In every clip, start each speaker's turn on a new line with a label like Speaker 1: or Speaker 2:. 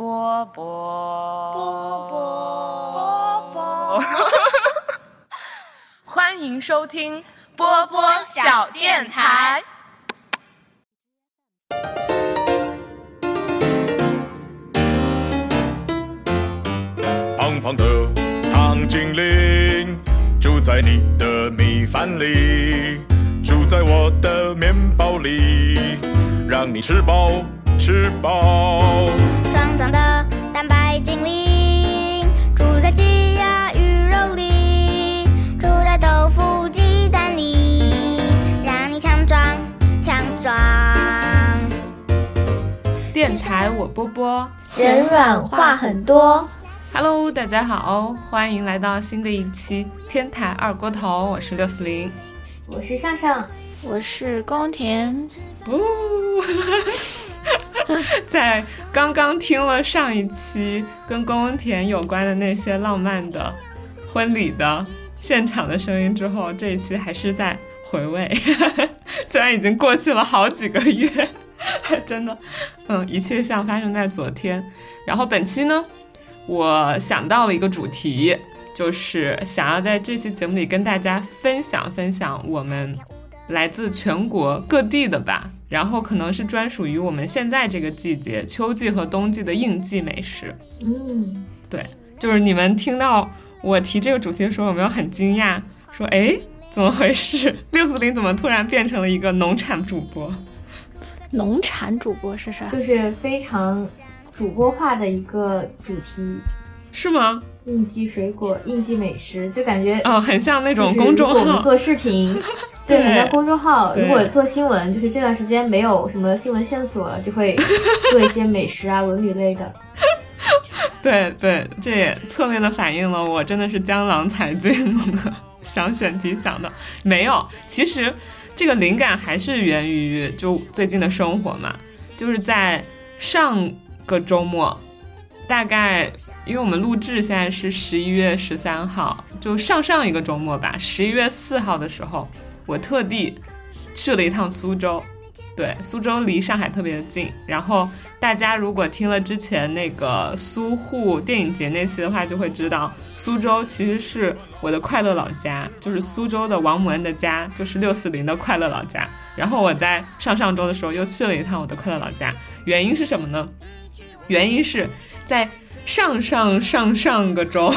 Speaker 1: 波波。
Speaker 2: 波
Speaker 1: 波。波波，欢迎收听
Speaker 2: 波波小电台。
Speaker 3: 胖胖的糖精灵住在你的米饭里，住在我的面包里，让你吃饱吃饱。
Speaker 2: 的蛋白精灵住在鸡鸭鱼肉里，住在豆腐鸡蛋里，让你强壮强壮。
Speaker 1: 电台我波波
Speaker 4: 人软话很多。
Speaker 1: ，Hello，大家好，欢迎来到新的一期天台二锅头，我是六四零。
Speaker 4: 我是上上，
Speaker 5: 我是宫田，
Speaker 1: 哦，在刚刚听了上一期跟宫田有关的那些浪漫的婚礼的现场的声音之后，这一期还是在回味，虽然已经过去了好几个月，真的，嗯，一切像发生在昨天。然后本期呢，我想到了一个主题，就是想要在这期节目里跟大家分享分享我们来自全国各地的吧，然后可能是专属于我们现在这个季节秋季和冬季的应季美食。
Speaker 4: 嗯，
Speaker 1: 对，就是你们听到我提这个主题的时候，有没有很惊讶？说，哎，怎么回事？六四零怎么突然变成了一个农产主播？
Speaker 5: 农产主播是啥？
Speaker 4: 就是非常主播化的一个主题，
Speaker 1: 是吗？
Speaker 4: 应季水果、应季美食，就感觉
Speaker 1: 哦，很像那种 公众号。
Speaker 4: 我们做视频，对，
Speaker 1: 对
Speaker 4: 很像公众号。如果做新闻，就是这段时间没有什么新闻线索了，就会 做一些美食啊、文旅类的。
Speaker 1: 对对，这也侧面的反映了我真的是江郎才尽了，想选题想的没有。其实这个灵感还是源于就最近的生活嘛，就是在上个周末，大概因为我们录制现在是十一月十三号，就上上一个周末吧，十一月四号的时候，我特地去了一趟苏州。对，苏州离上海特别的近。然后大家如果听了之前那个苏沪电影节那期的话，就会知道苏州其实是我的快乐老家，就是苏州的王母恩的家，就是六四零的快乐老家。然后我在上上周的时候又去了一趟我的快乐老家，原因是什么呢？原因是在上上上上个周，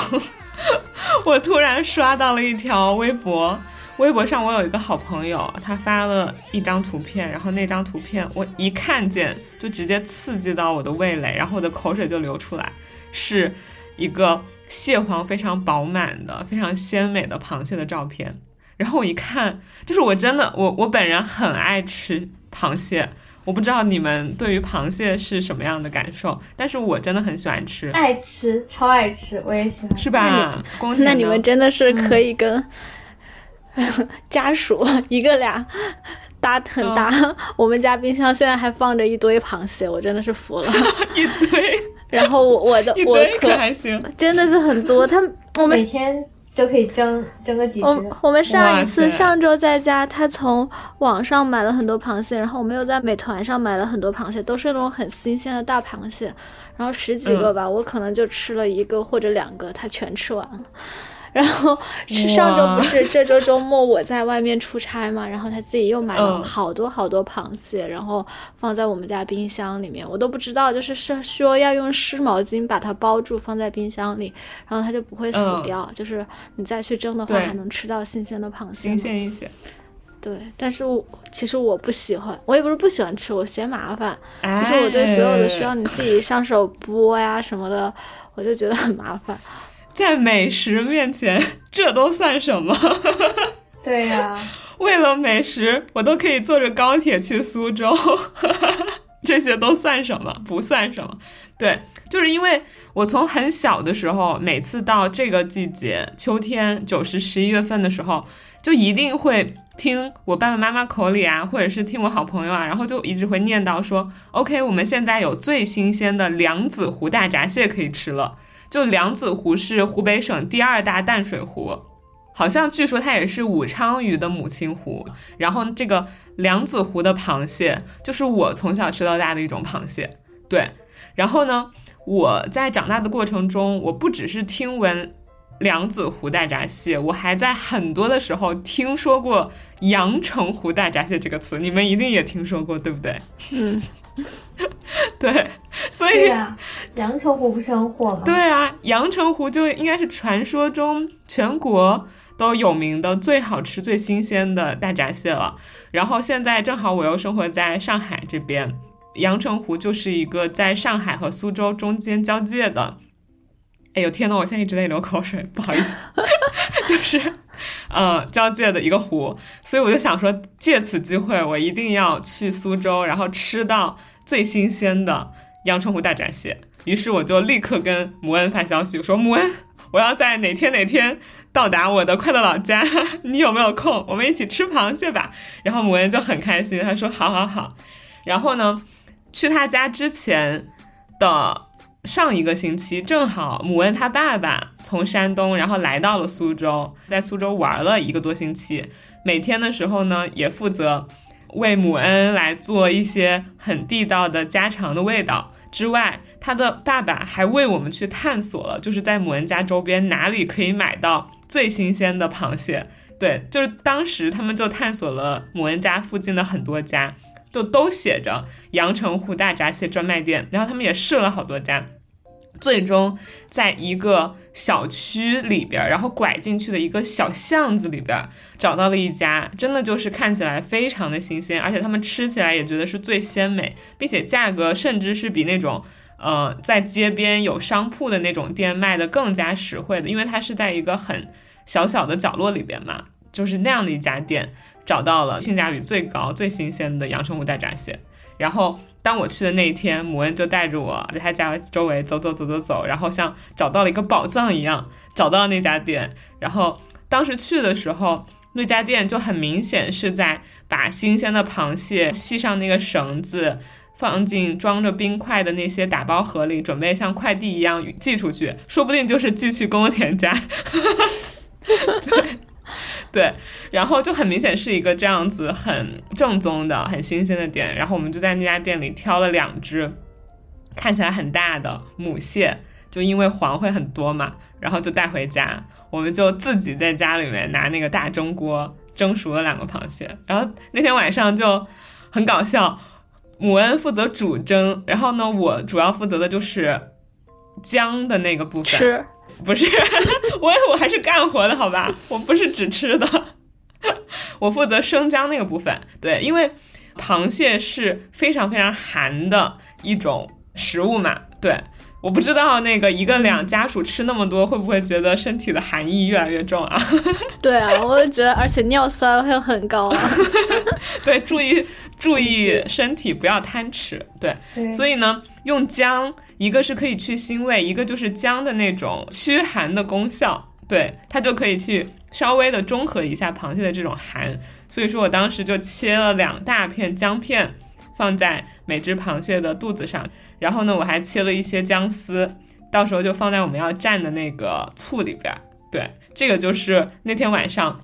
Speaker 1: 我突然刷到了一条微博。微博上我有一个好朋友，他发了一张图片，然后那张图片我一看见就直接刺激到我的味蕾，然后我的口水就流出来，是一个蟹黄非常饱满的、非常鲜美的螃蟹的照片。然后我一看，就是我真的我我本人很爱吃螃蟹，我不知道你们对于螃蟹是什么样的感受，但是我真的很喜欢吃，
Speaker 4: 爱吃，超爱吃，我也喜欢。
Speaker 1: 是吧？
Speaker 5: 那你们真的是可以跟、家属一个俩搭很搭。我们家冰箱现在还放着一堆螃蟹，我真的是服了。
Speaker 1: 一堆
Speaker 5: 然后我我的我
Speaker 1: 可
Speaker 5: 可
Speaker 1: 还行，
Speaker 5: 真的是很多，他们我们
Speaker 4: 每天都可以蒸蒸个几只。
Speaker 5: 我我们上一次上周在家，他从网上买了很多螃蟹，然后我们又在美团上买了很多螃蟹，都是那种很新鲜的大螃蟹，然后十几个吧，我可能就吃了一个或者两个，他全吃完了。然后是上周不是这周周末我在外面出差嘛，然后他自己又买了
Speaker 1: 嗯
Speaker 5: 好多好多螃蟹，然后放在我们家冰箱里面，我都不知道，就是是说要用湿毛巾把它包住放在冰箱里，然后它就不会死
Speaker 1: 嗯
Speaker 5: 掉，就是你再去蒸的话还能吃到新鲜的螃蟹
Speaker 1: 新。鲜一些。
Speaker 5: 对，但是我其实我不喜欢，我也不是不喜欢吃，我嫌麻烦，
Speaker 1: 哎
Speaker 5: 可是我对所有的需要你自己上手剥呀什么的，我就觉得很麻烦。
Speaker 1: 在美食面前，这都算什么？
Speaker 4: 对呀、
Speaker 1: 为了美食，我都可以坐着高铁去苏州，这些都算什么？不算什么。对，就是因为我从很小的时候，每次到这个季节，秋天九十、十一月份的时候，就一定会听我爸爸妈妈口里啊，或者是听我好朋友啊，然后就一直会念叨说，OK，我们现在有最新鲜的梁子湖大闸蟹可以吃了。就梁子湖是湖北省第二大淡水湖，好像据说它也是武昌鱼的母亲湖。然后这个梁子湖的螃蟹，就是我从小吃到大的一种螃蟹。对，然后呢，我在长大的过程中，我不只是听闻梁子湖大闸蟹，我还在很多的时候听说过阳澄湖大闸蟹这个词，你们一定也听说过，对不对？
Speaker 5: 嗯，
Speaker 1: 对，所以
Speaker 4: 阳澄湖不是很火吗？
Speaker 1: 对啊，阳澄湖就应该是传说中全国都有名的最好吃、最新鲜的大闸蟹了。然后现在正好我又生活在上海这边，阳澄湖就是一个在上海和苏州中间交界的。哎呦天呐，我现在一直在流口水，不好意思，就是呃交界的一个湖，所以我就想说，借此机会，我一定要去苏州，然后吃到最新鲜的阳澄湖大闸蟹。于是我就立刻跟母恩发消息，我说母恩，我要在哪天哪天到达我的快乐老家，你有没有空？我们一起吃螃蟹吧。然后母恩就很开心，他说好好好。然后呢，去他家之前的上一个星期，正好母恩他爸爸从山东，然后来到了苏州，在苏州玩了一个多星期。每天的时候呢，也负责为母恩来做一些很地道的家常的味道。之外，他的爸爸还为我们去探索了，就是在母恩家周边哪里可以买到最新鲜的螃蟹。对，就是当时他们就探索了母恩家附近的很多家，就都写着阳澄湖大闸蟹专卖店，然后他们也试了好多家，最终在一个小区里边，然后拐进去的一个小巷子里边，找到了一家，真的就是看起来非常的新鲜，而且他们吃起来也觉得是最鲜美，并且价格甚至是比那种呃在街边有商铺的那种店卖的更加实惠的，因为它是在一个很小小的角落里边嘛，就是那样的一家店，找到了性价比最高、最新鲜的阳澄湖大闸蟹。然后当我去的那一天，母恩就带着我在他家周围走走走走走，然后像找到了一个宝藏一样，找到了那家店。然后当时去的时候，那家店就很明显是在把新鲜的螃蟹系上那个绳子，放进装着冰块的那些打包盒里，准备像快递一样寄出去，说不定就是寄去宫田家。对。然后就很明显是一个这样子很正宗的、很新鲜的店。然后我们就在那家店里挑了两只看起来很大的母蟹，就因为黄会很多嘛，然后就带回家。我们就自己在家里面拿那个大蒸锅蒸熟了两个螃蟹。然后那天晚上就很搞笑，母恩负责主蒸，然后呢，我主要负责的就是姜的那个部分。不是，我我还是干活的好吧，我不是只吃的，我负责生姜那个部分。对，因为螃蟹是非常非常寒的一种食物嘛。对，我不知道那个一个两家属吃那么多，会不会觉得身体的寒意越来越重啊？
Speaker 5: 对啊，我也觉得，而且尿酸会很高啊。
Speaker 1: 对，注意注意身体不要贪吃。对，
Speaker 4: 对
Speaker 1: 所以呢，用姜，一个是可以去腥味，一个就是姜的那种驱寒的功效，对，它就可以去稍微的中和一下螃蟹的这种寒。所以说我当时就切了两大片姜片，放在每只螃蟹的肚子上，然后呢，我还切了一些姜丝，到时候就放在我们要蘸的那个醋里边儿。对，这个就是那天晚上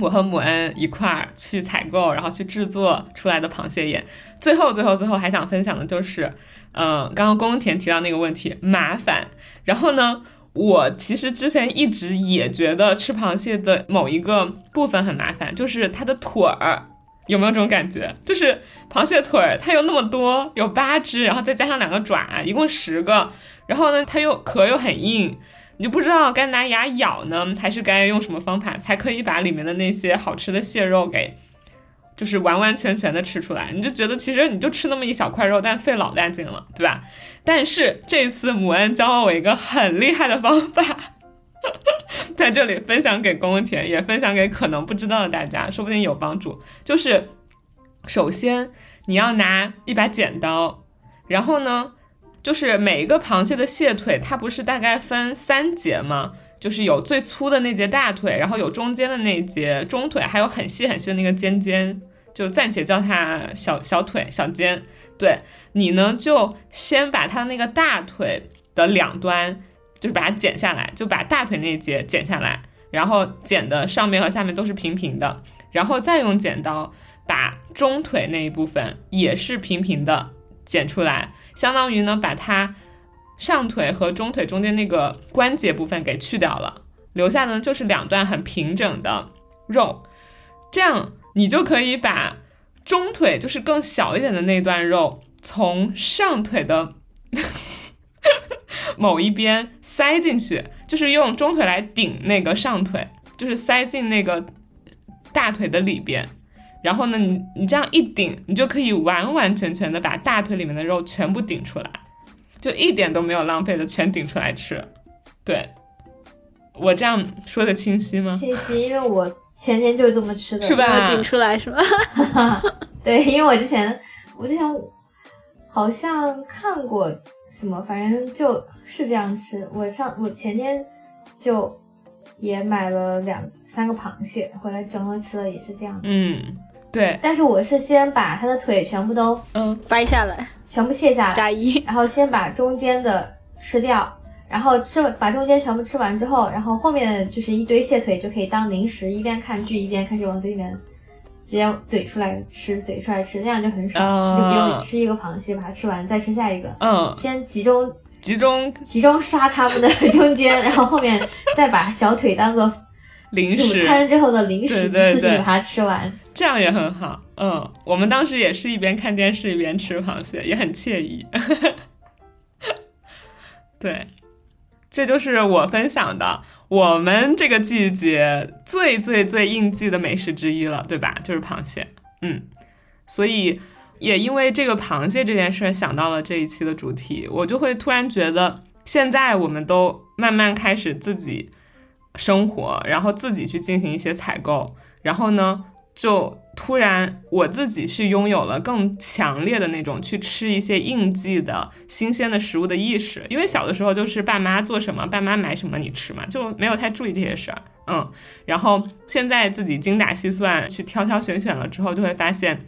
Speaker 1: 我和母恩一块儿去采购，然后去制作出来的螃蟹宴。最后，最后，最后还想分享的就是，嗯、刚刚宫田提到那个问题，麻烦。然后呢，我其实之前一直也觉得吃螃蟹的某一个部分很麻烦，就是它的腿儿。有没有这种感觉？就是螃蟹腿儿，它有那么多，有八只，然后再加上两个爪，一共十个。然后呢，它又壳又很硬，你就不知道该拿牙咬呢，还是该用什么方法才可以把里面的那些好吃的蟹肉给，就是完完全全的吃出来。你就觉得其实你就吃那么一小块肉，但费老大劲了，对吧？但是这次母恩教了我一个很厉害的方法。在这里分享给宫田，也分享给可能不知道的大家，说不定有帮助。就是首先你要拿一把剪刀，然后呢，就是每一个螃蟹的蟹腿，它不是大概分三节吗？就是有最粗的那节大腿，然后有中间的那节中腿，还有很细很细的那个尖尖，就暂且叫它小小腿、小尖。对你呢，就先把它那个大腿的两端，就是把它剪下来，就把大腿那一节剪下来，然后剪的上面和下面都是平平的，然后再用剪刀把中腿那一部分也是平平的剪出来，相当于呢把它上腿和中腿中间那个关节部分给去掉了，留下的就是两段很平整的肉，这样你就可以把中腿就是更小一点的那段肉从上腿的 某一边塞进去，就是用中腿来顶那个上腿，就是塞进那个大腿的里边。然后呢，你你这样一顶，你就可以完完全全的把大腿里面的肉全部顶出来，就一点都没有浪费的全顶出来吃。对，我这样说的清晰吗？
Speaker 4: 清晰，因为我前天就是这么吃的，
Speaker 1: 是吧？
Speaker 5: 顶出来是吧？
Speaker 4: 对，因为我之前我之前好像看过什么，反正就是这样吃。我上我前天就也买了两三个螃蟹回来蒸了吃了，也是这样。
Speaker 1: 嗯，对，
Speaker 4: 但是我是先把它的腿全部都
Speaker 1: 嗯。
Speaker 5: 掰下来。
Speaker 4: 全部卸下来，
Speaker 5: 加一，
Speaker 4: 然后先把中间的吃掉，然后吃完把中间全部吃完之后，然后后面就是一堆蟹腿就可以当零食，一边看剧一边开始往嘴里面直接怼出来吃，怼出来吃，那样就很爽。就不用吃一个螃蟹把它吃完再吃下一个，
Speaker 1: 嗯，
Speaker 4: 先集中
Speaker 1: 集中。
Speaker 4: 集中杀它们的中间，然后后面再把小腿当做主
Speaker 1: 零食，
Speaker 4: 餐之后的零食，一次性把它吃完。
Speaker 1: 这样也很好。嗯，我们当时也是一边看电视一边吃螃蟹，也很惬意。对，这就是我分享的我们这个季节最最最应季的美食之一了，对吧？就是螃蟹。嗯，所以也因为这个螃蟹这件事想到了这一期的主题，我就会突然觉得，现在我们都慢慢开始自己生活，然后自己去进行一些采购，然后呢，就突然我自己是拥有了更强烈的那种去吃一些应季的新鲜的食物的意识，因为小的时候就是爸妈做什么，爸妈买什么你吃嘛，就没有太注意这些事儿，嗯，然后现在自己精打细算去挑挑选选了之后，就会发现。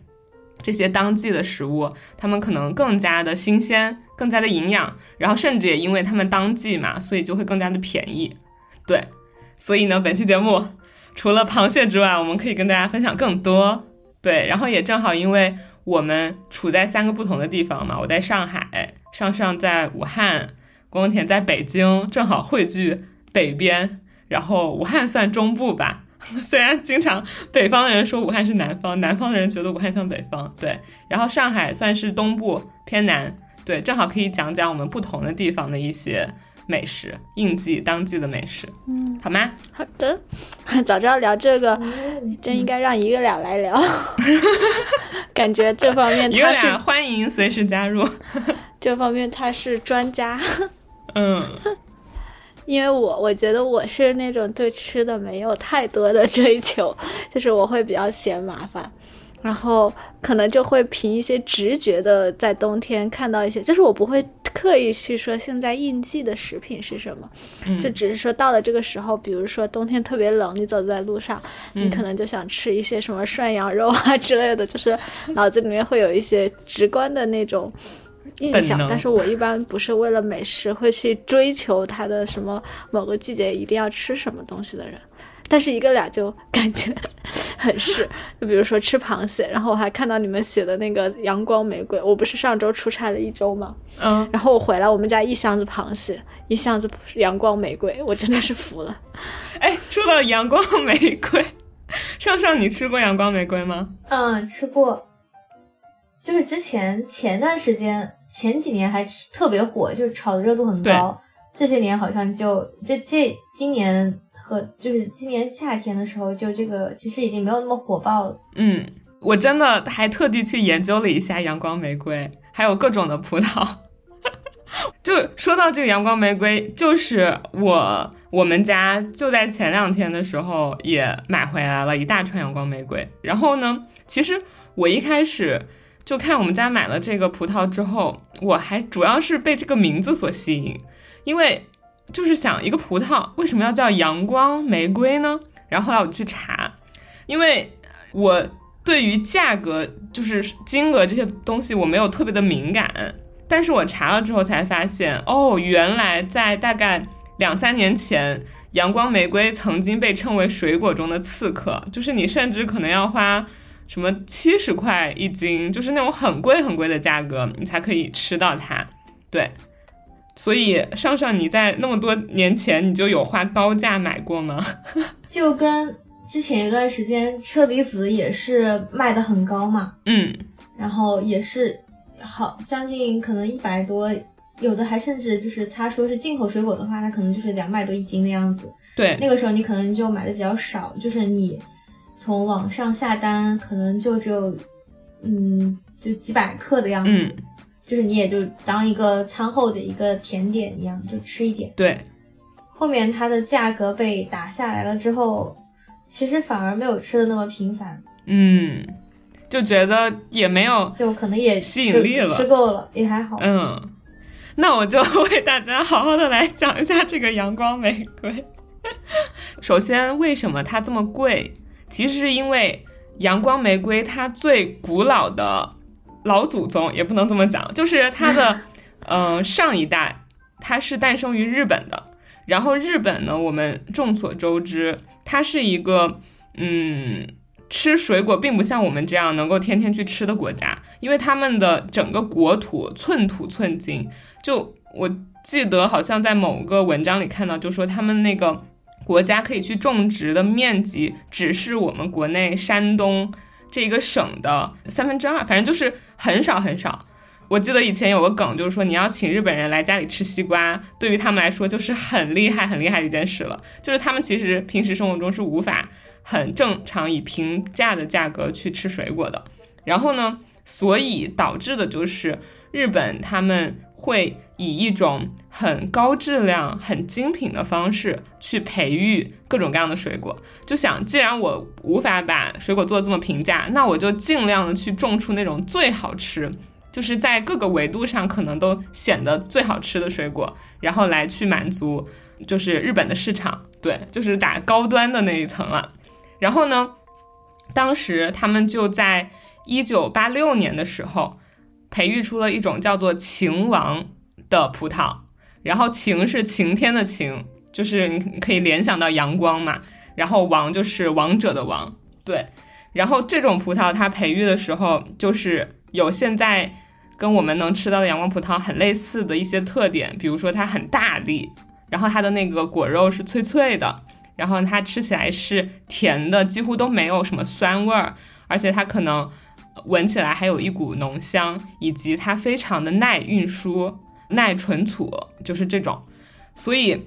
Speaker 1: 这些当季的食物，它们可能更加的新鲜，更加的营养，然后甚至也因为它们当季嘛，所以就会更加的便宜。对，所以呢，本期节目除了螃蟹之外，我们可以跟大家分享更多。对，然后也正好因为我们处在三个不同的地方嘛，我在上海，上上在武汉，光田在北京，正好汇聚北边，然后武汉算中部吧。虽然经常北方的人说武汉是南方，南方的人觉得武汉像北方，对。然后上海算是东部偏南，对，正好可以讲讲我们不同的地方的一些美食，应季当季的美食，
Speaker 5: 嗯，
Speaker 1: 好吗？
Speaker 5: 好的。早知道聊这个，
Speaker 4: 嗯
Speaker 5: 真应该让一个俩来聊。感觉这方面
Speaker 1: 一个
Speaker 5: 他是
Speaker 1: 俩欢迎随时加入，
Speaker 5: 这方面他是专家。
Speaker 1: 嗯
Speaker 5: 因为我我觉得我是那种对吃的没有太多的追求，就是我会比较嫌麻烦，然后可能就会凭一些直觉的在冬天看到一些，就是我不会刻意去说现在应季的食品是什么，
Speaker 1: 嗯
Speaker 5: 就只是说到了这个时候，比如说冬天特别冷，你走在路上，你可能就想吃一些什么涮羊肉啊之类的，就是脑子里面会有一些直观的那种。印象但是我一般不是为了美食会去追求它的什么某个季节一定要吃什么东西的人，但是一个俩就感觉 很是，就比如说吃螃蟹，然后我还看到你们写的那个阳光玫瑰，我不是上周出差了一周吗？
Speaker 1: 嗯，
Speaker 5: 然后我回来，我们家一箱子螃蟹，一箱子阳光玫瑰，我真的是服了。
Speaker 1: 哎，说到阳光玫瑰，上上你吃过阳光玫瑰吗？
Speaker 4: 嗯，吃过，就是之前前段时间前几年还特别火，就是炒的热度很高。这些年好像就这这今年和就是今年夏天的时候，就这个其实已经没有那么火爆了。
Speaker 1: 嗯，我真的还特地去研究了一下阳光玫瑰，还有各种的葡萄。就说到这个阳光玫瑰，就是我我们家就在前两天的时候也买回来了一大串阳光玫瑰。然后呢，其实我一开始就看我们家买了这个葡萄之后，我还主要是被这个名字所吸引，因为就是想一个葡萄为什么要叫阳光玫瑰呢？然后后来我去查，因为我对于价格就是金额这些东西我没有特别的敏感，但是我查了之后才发现，哦，原来在大概两三年前，阳光玫瑰曾经被称为水果中的刺客，就是你甚至可能要花什么七十块一斤，就是那种很贵很贵的价格，你才可以吃到它。对，所以上上你在那么多年前你就有花高价买过吗？
Speaker 4: 就跟之前一段时间车厘子也是卖的很高嘛，
Speaker 1: 嗯，
Speaker 4: 然后也是好将近可能一百多，有的还甚至就是他说是进口水果的话，它可能就是两百多一斤的样子。
Speaker 1: 对，
Speaker 4: 那个时候你可能就买的比较少，就是你从网上下单可能就只有嗯就几百克的样子。
Speaker 1: 嗯，
Speaker 4: 就是你也就当一个餐后的一个甜点一样，就吃一点。
Speaker 1: 对，
Speaker 4: 后面它的价格被打下来了之后，其实反而没有吃的那么频繁，
Speaker 1: 嗯，就觉得也没有
Speaker 4: 就可能也
Speaker 1: 吸引力了
Speaker 4: 吃够了，也还好。
Speaker 1: 嗯，那我就为大家好好的来讲一下这个阳光玫瑰。首先，为什么它这么贵？其实是因为阳光玫瑰它最古老的老祖宗，也不能这么讲，就是它的嗯、呃上一代，它是诞生于日本的。然后日本呢，我们众所周知，它是一个嗯。吃水果并不像我们这样能够天天去吃的国家，因为他们的整个国土寸土寸金。就我记得好像在某个文章里看到，就说他们那个国家可以去种植的面积，只是我们国内山东这一个省的三分之二，反正就是很少很少。我记得以前有个梗，就是说你要请日本人来家里吃西瓜，对于他们来说就是很厉害很厉害的一件事了。就是他们其实平时生活中是无法很正常以平价的价格去吃水果的。然后呢，所以导致的就是日本他们会以一种很高质量、很精品的方式去培育各种各样的水果。就想，既然我无法把水果做的这么平价，那我就尽量的去种出那种最好吃。就是在各个维度上可能都显得最好吃的水果，然后来去满足就是日本的市场，对，就是打高端的那一层了。然后呢，当时他们就在一九八六年的时候培育出了一种叫做晴王的葡萄，然后晴是晴天的晴，就是你可以联想到阳光嘛，然后王就是王者的王，对。然后这种葡萄它培育的时候，就是有现在跟我们能吃到的阳光葡萄很类似的一些特点，比如说它很大粒，然后它的那个果肉是脆脆的，然后它吃起来是甜的，几乎都没有什么酸味儿，而且它可能闻起来还有一股浓香，以及它非常的耐运输、耐存储，就是这种，所以。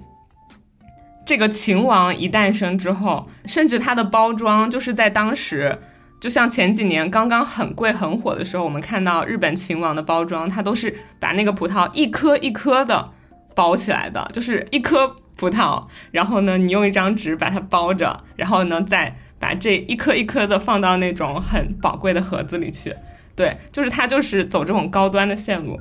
Speaker 1: 这个秦王一诞生之后，甚至它的包装就是在当时，就像前几年刚刚很贵很火的时候，我们看到日本秦王的包装，它都是把那个葡萄一颗一颗的包起来的，就是一颗葡萄，然后呢，你用一张纸把它包着，然后呢，再把这一颗一颗的放到那种很宝贵的盒子里去。对，就是它就是走这种高端的线路。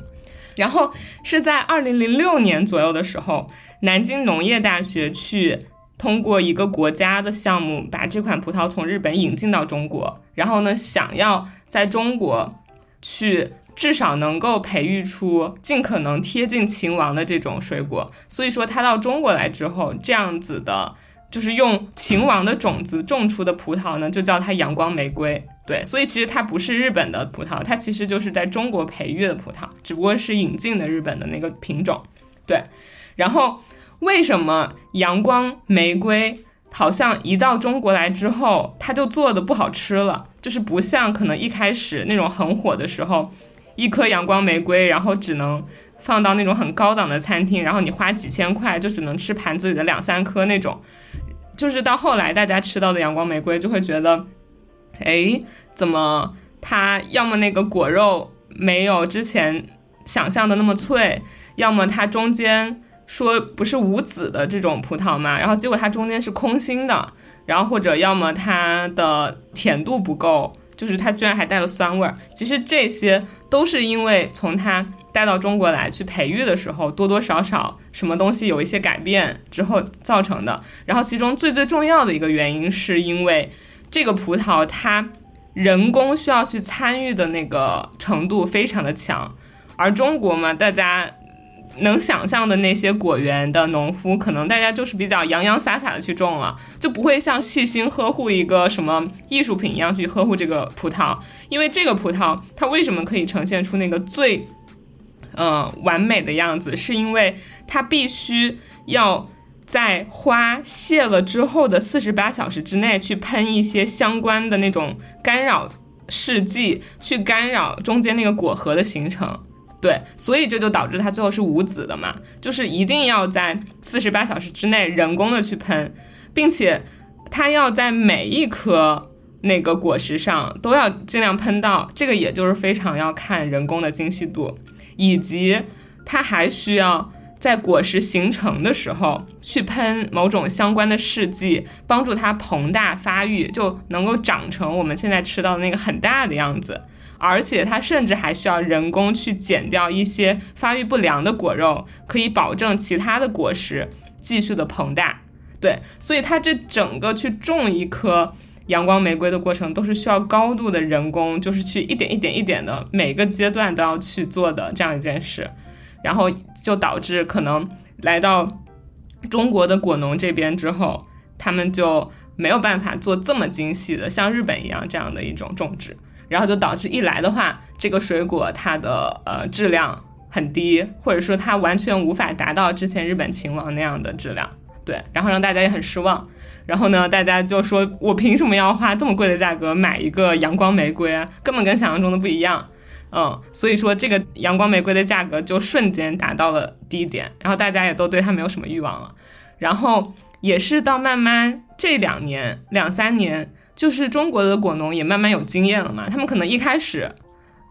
Speaker 1: 然后是在二零零六年左右的时候，南京农业大学去通过一个国家的项目，把这款葡萄从日本引进到中国。然后呢，想要在中国去至少能够培育出尽可能贴近秦王的这种水果。所以说，它到中国来之后，这样子的，就是用秦王的种子种出的葡萄呢，就叫它阳光玫瑰。对，所以其实它不是日本的葡萄，它其实就是在中国培育的葡萄，只不过是引进的日本的那个品种。对，然后为什么阳光玫瑰好像一到中国来之后，它就做的不好吃了？就是不像可能一开始那种很火的时候，一颗阳光玫瑰，然后只能放到那种很高档的餐厅，然后你花几千块就只能吃盘子里的两三颗那种。就是到后来大家吃到的阳光玫瑰，就会觉得。哎，怎么它要么那个果肉没有之前想象的那么脆，要么它中间说不是无籽的这种葡萄嘛，然后结果它中间是空心的，然后或者要么它的甜度不够，就是它居然还带了酸味儿。其实这些都是因为从它带到中国来去培育的时候，多多少少什么东西有一些改变之后造成的。然后其中最最重要的一个原因是因为。这个葡萄它人工需要去参与的那个程度非常的强，而中国嘛，大家能想象的那些果园的农夫，可能大家就是比较洋洋洒洒的去种了，就不会像细心呵护一个什么艺术品一样去呵护这个葡萄。因为这个葡萄它为什么可以呈现出那个最呃完美的样子，是因为它必须要在花谢了之后的四十八小时之内去喷一些相关的那种干扰试剂，去干扰中间那个果核的形成。对，所以这就导致它最后是无籽的嘛，就是一定要在四十八小时之内人工的去喷，并且它要在每一颗那个果实上都要尽量喷到，这个也就是非常要看人工的精细度，以及它还需要在果实形成的时候去喷某种相关的试剂，帮助它膨大发育，就能够长成我们现在吃到的那个很大的样子。而且它甚至还需要人工去剪掉一些发育不良的果肉，可以保证其他的果实继续的膨大。对，所以它这整个去种一颗阳光玫瑰的过程，都是需要高度的人工，就是去一点一点一点的每个阶段都要去做的这样一件事。然后就导致可能来到中国的果农这边之后，他们就没有办法做这么精细的，像日本一样这样的一种种植。然后就导致一来的话，这个水果它的呃质量很低，或者说它完全无法达到之前日本秦王那样的质量，对，然后让大家也很失望。然后呢，大家就说我凭什么要花这么贵的价格买一个阳光玫瑰啊？根本跟想象中的不一样。嗯，所以说这个阳光玫瑰的价格就瞬间达到了低点，然后大家也都对它没有什么欲望了。然后也是到慢慢这两年两三年。就是中国的果农也慢慢有经验了嘛，他们可能一开始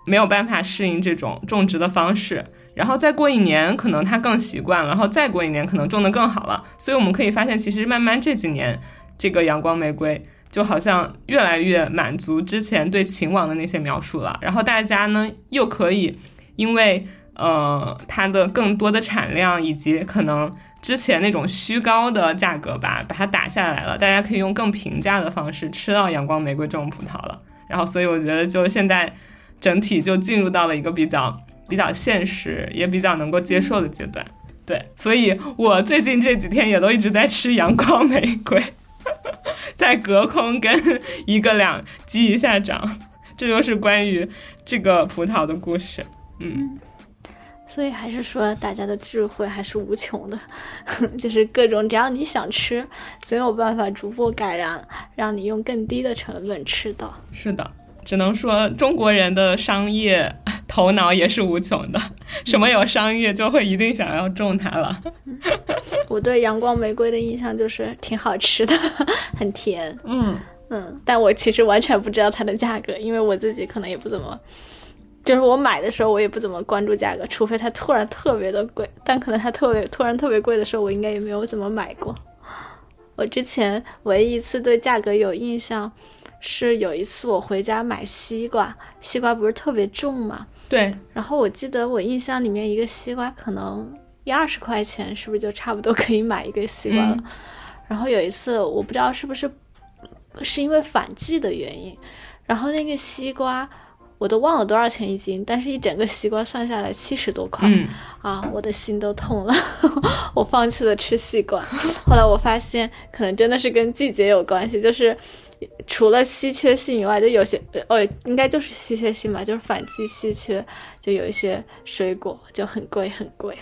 Speaker 1: 没有办法适应这种种植的方式，然后再过一年，可能他更习惯了，然后再过一年，可能种得更好了。所以我们可以发现，其实慢慢这几年，这个阳光玫瑰就好像越来越满足之前对秦王的那些描述了。然后大家呢，又可以因为呃它的更多的产量以及可能。之前那种虚高的价格吧，把它打下来了，大家可以用更平价的方式吃到阳光玫瑰这种葡萄了。然后，所以我觉得就现在整体就进入到了一个比较比较现实，也比较能够接受的阶段。对，所以我最近这几天也都一直在吃阳光玫瑰，在隔空跟一个两击一下掌。这就是关于这个葡萄的故事。嗯。
Speaker 5: 所以还是说，大家的智慧还是无穷的，就是各种只要你想吃，总有办法逐步改良，让你用更低的成本吃到。
Speaker 1: 是的，只能说中国人的商业头脑也是无穷的，什么有商业就会一定想要种它了。
Speaker 5: 我对阳光玫瑰的印象就是挺好吃的，很甜。
Speaker 1: 嗯
Speaker 5: 嗯，但我其实完全不知道它的价格，因为我自己可能也不怎么。就是我买的时候，我也不怎么关注价格，除非它突然特别的贵。但可能它特别突然特别贵的时候，我应该也没有怎么买过。我之前唯一一次对价格有印象，是有一次我回家买西瓜，西瓜不是特别重嘛？
Speaker 1: 对。
Speaker 5: 然后我记得我印象里面一个西瓜可能一二十块钱，是不是就差不多可以买一个西瓜了？然后有一次我不知道是不是是因为反季的原因，然后那个西瓜。我都忘了多少钱一斤，但是一整个西瓜算下来七十多块，啊，我的心都痛了，我放弃了吃西瓜。后来我发现，可能真的是跟季节有关系，就是除了稀缺性以外，就有些呃，应该就是稀缺性吧，就是反季稀缺，就有一些水果就很贵很贵。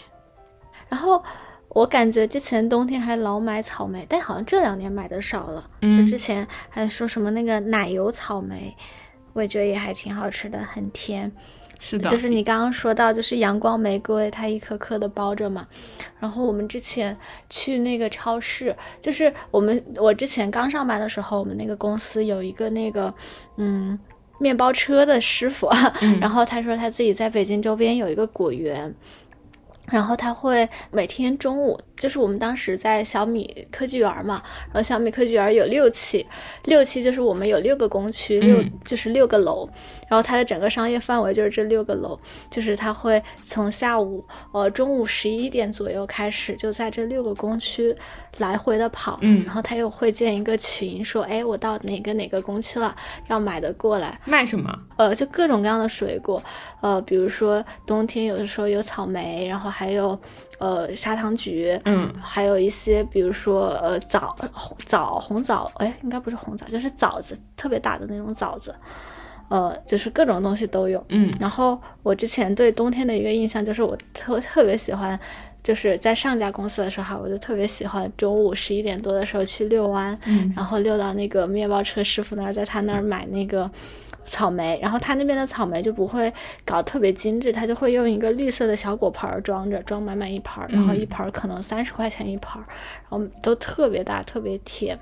Speaker 5: 然后我感觉之前冬天还老买草莓，但好像这两年买的少了。
Speaker 1: 嗯，
Speaker 5: 之前还说什么那个奶油草莓。我觉得也还挺好吃的，很甜。
Speaker 1: 是的，
Speaker 5: 就是你刚刚说到，就是阳光玫瑰，它一颗颗的包着嘛。然后我们之前去那个超市，就是我们我之前刚上班的时候，我们那个公司有一个那个嗯面包车的师傅，然后他说他自己在北京周边有一个果园。然后他会每天中午，就是我们当时在小米科技园嘛，然后小米科技园有六期，六期就是我们有六个工区，六就是六个楼，然后它的整个商业范围就是这六个楼，就是他会从下午呃中午十一点左右开始，就在这六个工区来回的跑，
Speaker 1: 嗯，
Speaker 5: 然后他又会建一个群，说哎我到哪个哪个工区了，要买的过来
Speaker 1: 卖什么？
Speaker 5: 呃，就各种各样的水果，呃，比如说冬天有的时候有草莓，然后还。有，呃，砂糖橘，
Speaker 1: 嗯，
Speaker 5: 还有一些，比如说，呃，枣、红枣、红枣，哎，应该不是红枣，就是枣子，特别大的那种枣子，呃，就是各种东西都有。
Speaker 1: 嗯
Speaker 5: 然后我之前对冬天的一个印象就是我特特别喜欢，就是在上家公司的时候哈，我就特别喜欢中午十一点多的时候去遛弯，
Speaker 1: 嗯。
Speaker 5: 然后遛到那个面包车师傅那儿，在他那儿买那个草莓，然后他那边的草莓就不会搞特别精致，他就会用一个绿色的小果盘装着，装满满一盘儿，然后一盘儿可能三十块钱一盘儿，然后都特别大，特别甜。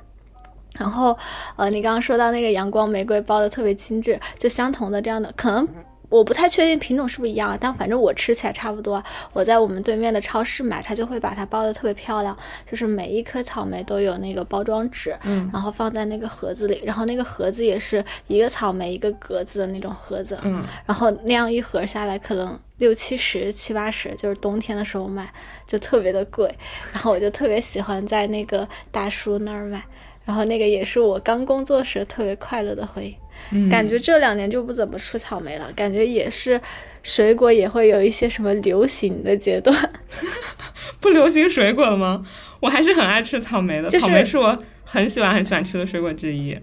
Speaker 5: 然后，呃，你刚刚说到那个阳光玫瑰包的特别精致，就相同的这样的，可能我不太确定品种是不是一样，但反正我吃起来差不多。我在我们对面的超市买，它就会把它包的特别漂亮，就是每一颗草莓都有那个包装纸，
Speaker 1: 嗯
Speaker 5: 然后放在那个盒子里，然后那个盒子也是一个草莓一个格子的那种盒子，
Speaker 1: 嗯
Speaker 5: 然后那样一盒下来可能六七十、七八十，就是冬天的时候买就特别的贵，然后我就特别喜欢在那个大叔那儿买，然后那个也是我刚工作时特别快乐的回忆。
Speaker 1: 嗯，
Speaker 5: 感觉这两年就不怎么吃草莓了，感觉也是水果也会有一些什么流行的阶段。
Speaker 1: 不流行水果了吗？我还是很爱吃草莓的，
Speaker 5: 就是
Speaker 1: 草莓是我很喜欢很喜欢吃的水果之一。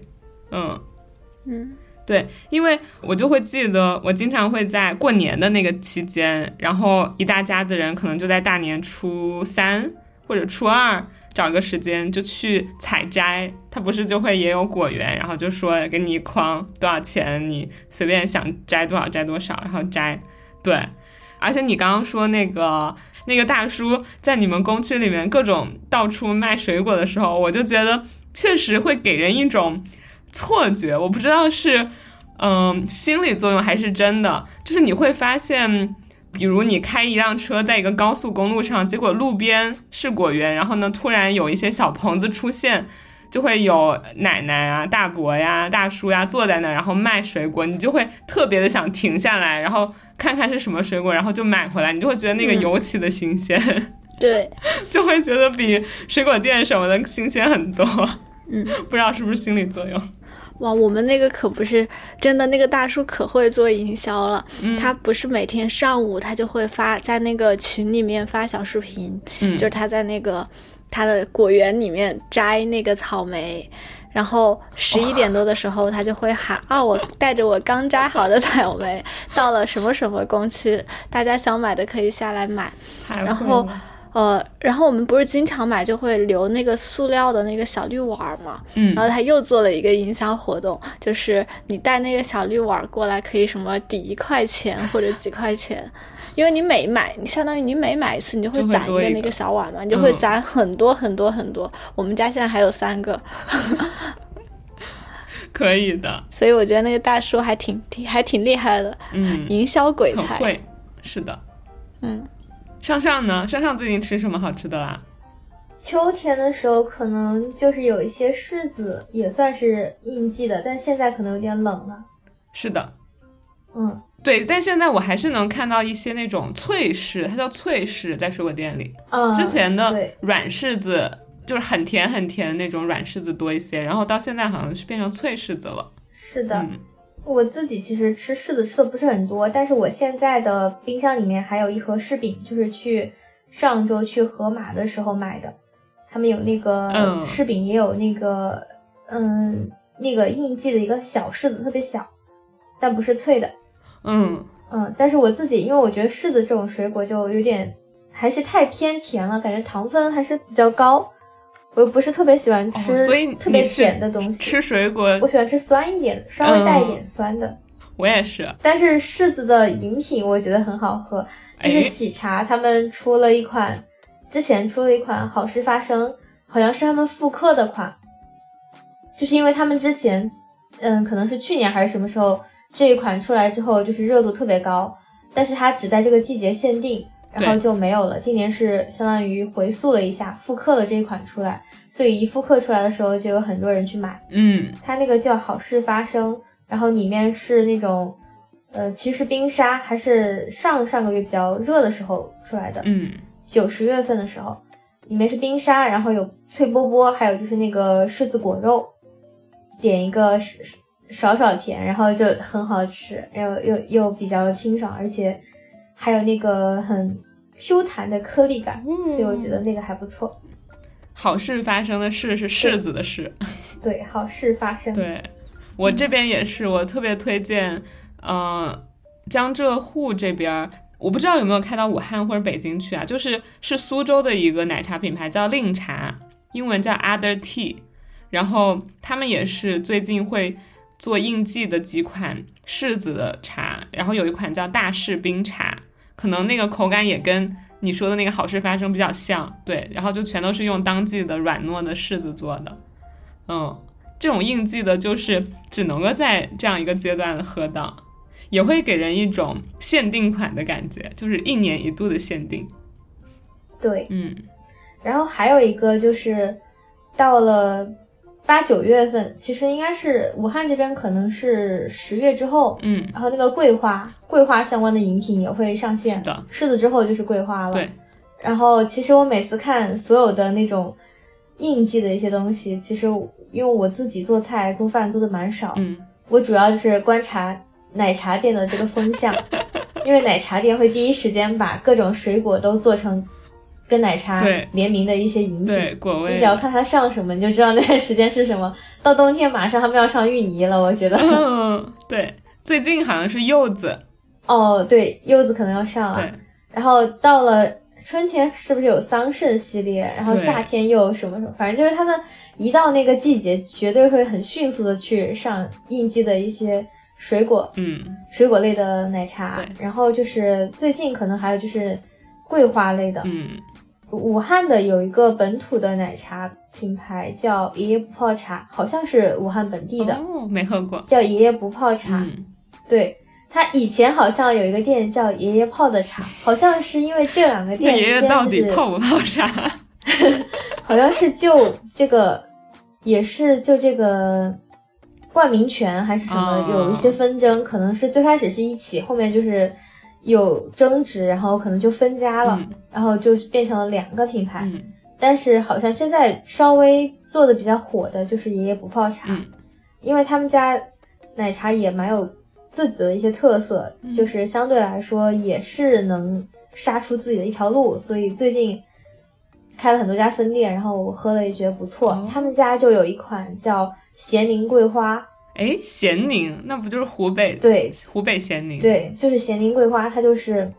Speaker 1: 嗯，
Speaker 5: 嗯
Speaker 1: 对，因为我就会记得，我经常会在过年的那个期间，然后一大家子人可能就在大年初三或者初二找个时间就去采摘。它不是就会也有果园，然后就说给你一筐多少钱，你随便想摘多少摘多少，然后摘。对，而且你刚刚说那个那个大叔在你们工区里面各种到处卖水果的时候，我就觉得确实会给人一种错觉，我不知道是嗯心理作用还是真的，就是你会发现。比如你开一辆车在一个高速公路上，结果路边是果园，然后呢，突然有一些小棚子出现，就会有奶奶啊、大伯呀、大叔呀坐在那儿，然后卖水果，你就会特别的想停下来，然后看看是什么水果，然后就买回来，你就会觉得那个
Speaker 5: 嗯
Speaker 1: 尤其的新鲜，
Speaker 5: 对，
Speaker 1: 就会觉得比水果店什么的新鲜很多。
Speaker 5: 嗯，
Speaker 1: 不知道是不是心理作用。
Speaker 5: 哇，我们那个可不是真的，那个大叔可会做营销了。
Speaker 1: 嗯
Speaker 5: 他不是每天上午他就会发在那个群里面发小视频，
Speaker 1: 嗯
Speaker 5: 就是他在那个他的果园里面摘那个草莓。然后十一点多的时候，他就会喊啊，我带着我刚摘好的草莓到了什么什么工区，大家想买的可以下来买。然后呃，然后我们不是经常买就会留那个塑料的那个小绿碗儿嘛，
Speaker 1: 嗯
Speaker 5: 然后他又做了一个营销活动，就是你带那个小绿碗儿过来，可以什么抵一块钱或者几块钱，因为你每买，你相当于你每买一次，你就会攒一个那个小碗嘛，你就会
Speaker 1: 嗯
Speaker 5: 攒很多很多很多。我们家现在还有三个，
Speaker 1: 可以的，
Speaker 5: 所以我觉得那个大叔还挺挺还挺厉害的，
Speaker 1: 嗯，
Speaker 5: 营销鬼才。
Speaker 1: 会，是的。
Speaker 5: 嗯，
Speaker 1: 上上呢？上上最近吃什么好吃的啦？
Speaker 4: 秋天的时候可能就是有一些柿子也算是应季的，但现在可能有点冷了。
Speaker 1: 是的，
Speaker 4: 嗯，
Speaker 1: 对，但现在我还是能看到一些那种脆柿，它叫脆柿，在水果店里。
Speaker 4: 嗯，
Speaker 1: 之前的软柿子就是很甜很甜的那种软柿子多一些，然后到现在好像是变成脆柿子了。
Speaker 4: 是的。
Speaker 1: 嗯
Speaker 4: 我自己其实吃柿子吃的不是很多，但是我现在的冰箱里面还有一盒柿饼，就是去上周去盒马的时候买的。他们有那个
Speaker 1: 嗯
Speaker 4: 柿饼，也有那个嗯那个应季的一个小柿子，特别小，但不是脆的。
Speaker 1: 嗯，
Speaker 4: 嗯，但是我自己因为我觉得柿子这种水果就有点还是太偏甜了，感觉糖分还是比较高。我又不是特别喜欢吃
Speaker 1: 哦所以
Speaker 4: 特别甜的东西，
Speaker 1: 吃水果
Speaker 4: 我喜欢吃酸一点的，稍微带一点酸的。
Speaker 1: 我也是。
Speaker 4: 但是柿子的饮品我觉得很好喝，就是
Speaker 1: 哎
Speaker 4: 喜茶他们出了一款，之前出了一款好事发生，好像是他们复刻的款，就是因为他们之前，嗯，可能是去年还是什么时候这一款出来之后，就是热度特别高，但是它只在这个季节限定，然后就没有了。今年是相当于回溯了一下，复刻了这一款出来，所以一复刻出来的时候，就有很多人去买。
Speaker 1: 嗯
Speaker 4: 它那个叫好事发生，然后里面是那种，呃，其实冰沙还是上上个月比较热的时候出来的，
Speaker 1: 嗯，
Speaker 4: 九十月份的时候，里面是冰沙，然后有脆波波，还有就是那个柿子果肉，点一个少少少甜，然后就很好吃，然后又又比较清爽，而且还有那个很 Q 弹的颗粒感，
Speaker 1: 嗯
Speaker 4: 所以我觉得那个还不错。
Speaker 1: 好事发生的事是柿子的事。
Speaker 4: 对，好事发生。
Speaker 1: 对，我这边也是，我特别推荐，嗯，江浙沪这边，我不知道有没有开到武汉或者北京去啊？就是是苏州的一个奶茶品牌，叫令茶，英文叫 Other Tea，然后他们也是最近会做应季的几款柿子的茶，然后有一款叫大柿冰茶，可能那个口感也跟你说的那个好事发生比较像，对，然后就全都是用当季的软糯的柿子做的，嗯。这种应季的，就是只能够在这样一个阶段喝到，也会给人一种限定款的感觉，就是一年一度的限定。
Speaker 4: 对，
Speaker 1: 嗯，
Speaker 4: 然后还有一个就是到了八九月份，其实应该是武汉这边可能是十月之后，
Speaker 1: 嗯，
Speaker 4: 然后那个桂花，桂花相关的饮品也会上线。
Speaker 1: 是的，
Speaker 4: 柿子之后就是桂花了。
Speaker 1: 对，
Speaker 4: 然后其实我每次看所有的那种应季的一些东西，其实。因为我自己做菜做饭做的蛮少，
Speaker 1: 嗯，
Speaker 4: 我主要就是观察奶茶店的这个风向，因为奶茶店会第一时间把各种水果都做成跟奶茶联名的一些饮品，
Speaker 1: 对果味，
Speaker 4: 你只要看它上什么，你就知道那段时间是什么。到冬天马上他们要上芋泥了，我觉得，
Speaker 1: 嗯，对，最近好像是柚子，
Speaker 4: 哦，对，柚子可能要上了，然后到了春天是不是有桑葚系列，然后夏天又有什么什么，反正就是他们。一到那个季节，绝对会很迅速的去上应季的一些水果，
Speaker 1: 嗯，
Speaker 4: 水果类的奶茶。
Speaker 1: 对，
Speaker 4: 然后就是最近可能还有就是桂花类的，
Speaker 1: 嗯，
Speaker 4: 武汉的有一个本土的奶茶品牌叫爷爷不泡茶，好像是武汉本地的，
Speaker 1: 哦，没喝过，
Speaker 4: 叫爷爷不泡茶。
Speaker 1: 嗯，
Speaker 4: 对，他以前好像有一个店叫爷爷泡的茶，好像是因为这两个店
Speaker 1: 爷爷到底泡不泡茶？
Speaker 4: 好像是就这个。也是就这个冠名权还是什么有一些纷争，可能是最开始是一起，后面就是有争执，然后可能就分家了，然后就变成了两个品牌。但是好像现在稍微做的比较火的就是爷爷不泡茶，因为他们家奶茶也蛮有自己的一些特色，就是相对来说也是能杀出自己的一条路，所以最近。开了很多家分店，然后我喝了也觉得不错。他们家就有一款叫咸宁桂花，
Speaker 1: 哎，咸宁那不就是湖北？
Speaker 4: 对，
Speaker 1: 湖北咸宁。
Speaker 4: 对，就是咸宁桂花，它就是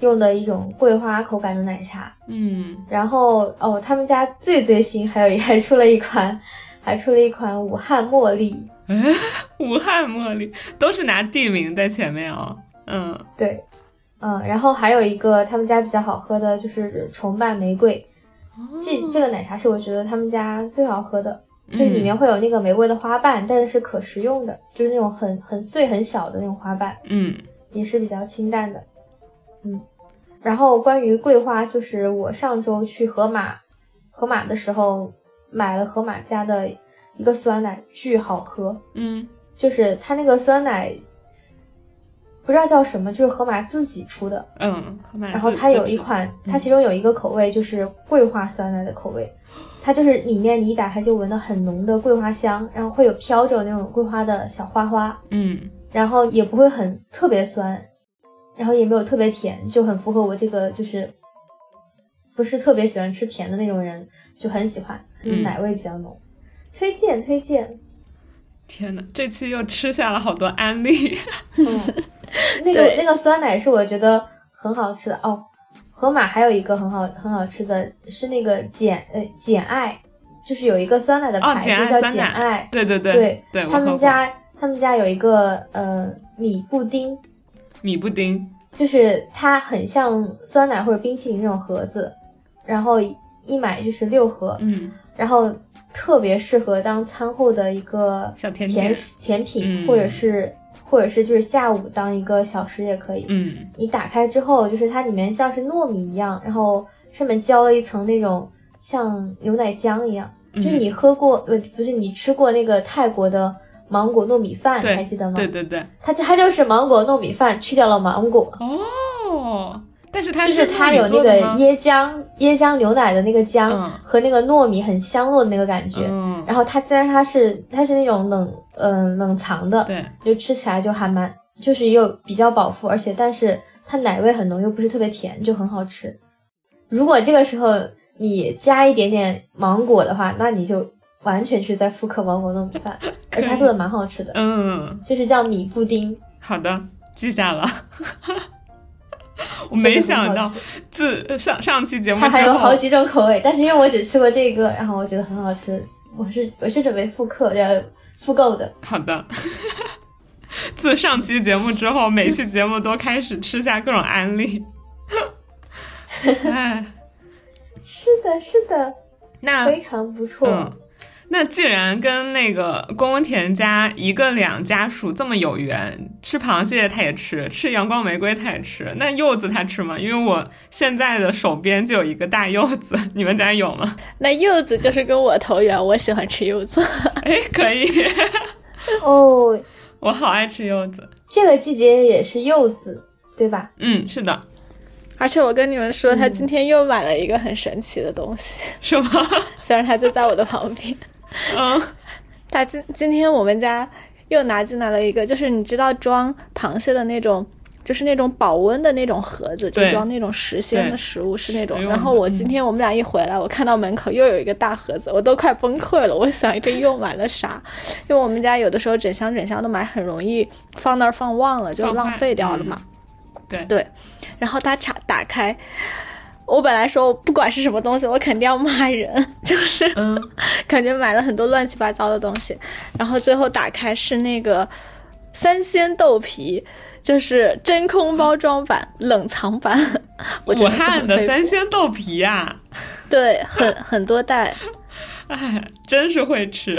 Speaker 4: 用的一种桂花口感的奶茶。
Speaker 1: 嗯，
Speaker 4: 然后哦，他们家最最新还有 还出了一款，还出了一款武汉茉莉。
Speaker 1: 哎，武汉茉莉都是拿地名在前面哦。嗯，
Speaker 4: 对。嗯，然后还有一个他们家比较好喝的就是重瓣玫瑰，这这个奶茶是我觉得他们家最好喝的，就是里面会有那个玫瑰的花瓣，但是是可食用的，就是那种很很碎很小的那种花瓣，
Speaker 1: 嗯，
Speaker 4: 也是比较清淡的，嗯。然后关于桂花，就是我上周去盒马，盒马的时候买了盒马家的一个酸奶，巨好喝，
Speaker 1: 嗯，
Speaker 4: 就是它那个酸奶。不知道叫什么，就是盒马自己出的，
Speaker 1: 嗯，盒马。
Speaker 4: 然后它有一款，它其中有一个口味就是桂花酸奶的口味，它就是里面你一打开就闻到很浓的桂花香，然后会有飘着那种桂花的小花花，
Speaker 1: 嗯，
Speaker 4: 然后也不会很特别酸，然后也没有特别甜，就很符合我这个就是不是特别喜欢吃甜的那种人，就很喜欢，奶味比较浓，推荐推荐。
Speaker 1: 天呐，这期又吃下了好多安利。
Speaker 4: 嗯那个那个酸奶是我觉得很好吃的哦。盒马还有一个很好很好吃的是那个简呃简爱，就是有一个酸奶的牌子叫简爱。
Speaker 1: 对对对
Speaker 4: 对
Speaker 1: 对，
Speaker 4: 他们家他们家有一个呃米布丁，
Speaker 1: 米布丁。
Speaker 4: 就是它很像酸奶或者冰淇淋那种盒子，然后一买就是六盒，
Speaker 1: 嗯，
Speaker 4: 然后。特别适合当餐后的一个
Speaker 1: 小甜
Speaker 4: 甜甜品，或者是或者是就是下午当一个小食也可以。
Speaker 1: 嗯，
Speaker 4: 你打开之后，就是它里面像是糯米一样，然后上面浇了一层那种像牛奶浆一样。就是你喝过呃不是你吃过那个泰国的芒果糯米饭，还记得吗？
Speaker 1: 对对对，
Speaker 4: 它就它就是芒果糯米饭去掉了芒果。
Speaker 1: 哦。但是它
Speaker 4: 就是它有那个椰浆椰浆牛奶的那个浆和那个糯米很香糯的那个感觉，然后它虽然它是它是那种冷嗯冷藏的，
Speaker 1: 对，
Speaker 4: 就吃起来就还蛮就是又比较饱腹，而且但是它奶味很浓，又不是特别甜，就很好吃。如果这个时候你加一点点芒果的话，那你就完全是在复刻芒果糯米饭，而且它做的蛮好吃的，
Speaker 1: 嗯，
Speaker 4: 就是叫米布丁。
Speaker 1: 好的，记下了。我没想到，自上上期节目
Speaker 4: 它还有好几种口味，但是因为我只吃过这个，然后我觉得很好吃，我是我是准备复刻要复购的。
Speaker 1: 好的。自上期节目之后，每期节目都开始吃下各种安利。哎，
Speaker 4: 是的，是的，
Speaker 1: 那
Speaker 4: 非常不错。
Speaker 1: 嗯，那既然跟那个宫田家一个两家属这么有缘，吃螃蟹他也吃，吃阳光玫瑰他也吃，那柚子他吃吗？因为我现在的手边就有一个大柚子，你们家有吗？
Speaker 5: 那柚子就是跟我投缘，我喜欢吃柚子。
Speaker 1: 哎，可以。
Speaker 4: 哦，
Speaker 1: 我好爱吃柚子。
Speaker 4: 这个季节也是柚子，对吧？
Speaker 1: 嗯，是的。
Speaker 5: 而且我跟你们说，他今天又买了一个很神奇的东西，
Speaker 1: 是吗？
Speaker 5: 虽然他就在我的旁边。
Speaker 1: 嗯，
Speaker 5: 他今今天我们家又拿进来了一个，就是你知道装螃蟹的那种，就是那种保温的那种盒子，就装那种时鲜的食物是那种。然后我今天我们俩一回来，我看到门口又有一个大盒子，我都快崩溃了。我想这又买了啥？因为我们家有的时候整箱整箱的买，很容易放那儿放忘了，就浪费掉了嘛。
Speaker 1: 对
Speaker 5: 对，然后他打打开，我本来说我不管是什么东西，我肯定要骂人，就是 感觉买了很多乱七八糟的东西，然后最后打开是那个三鲜豆皮，就是真空包装版、冷藏版，武
Speaker 1: 汉的三鲜豆皮呀，
Speaker 5: 对，很很多袋，
Speaker 1: 哎，真是会吃。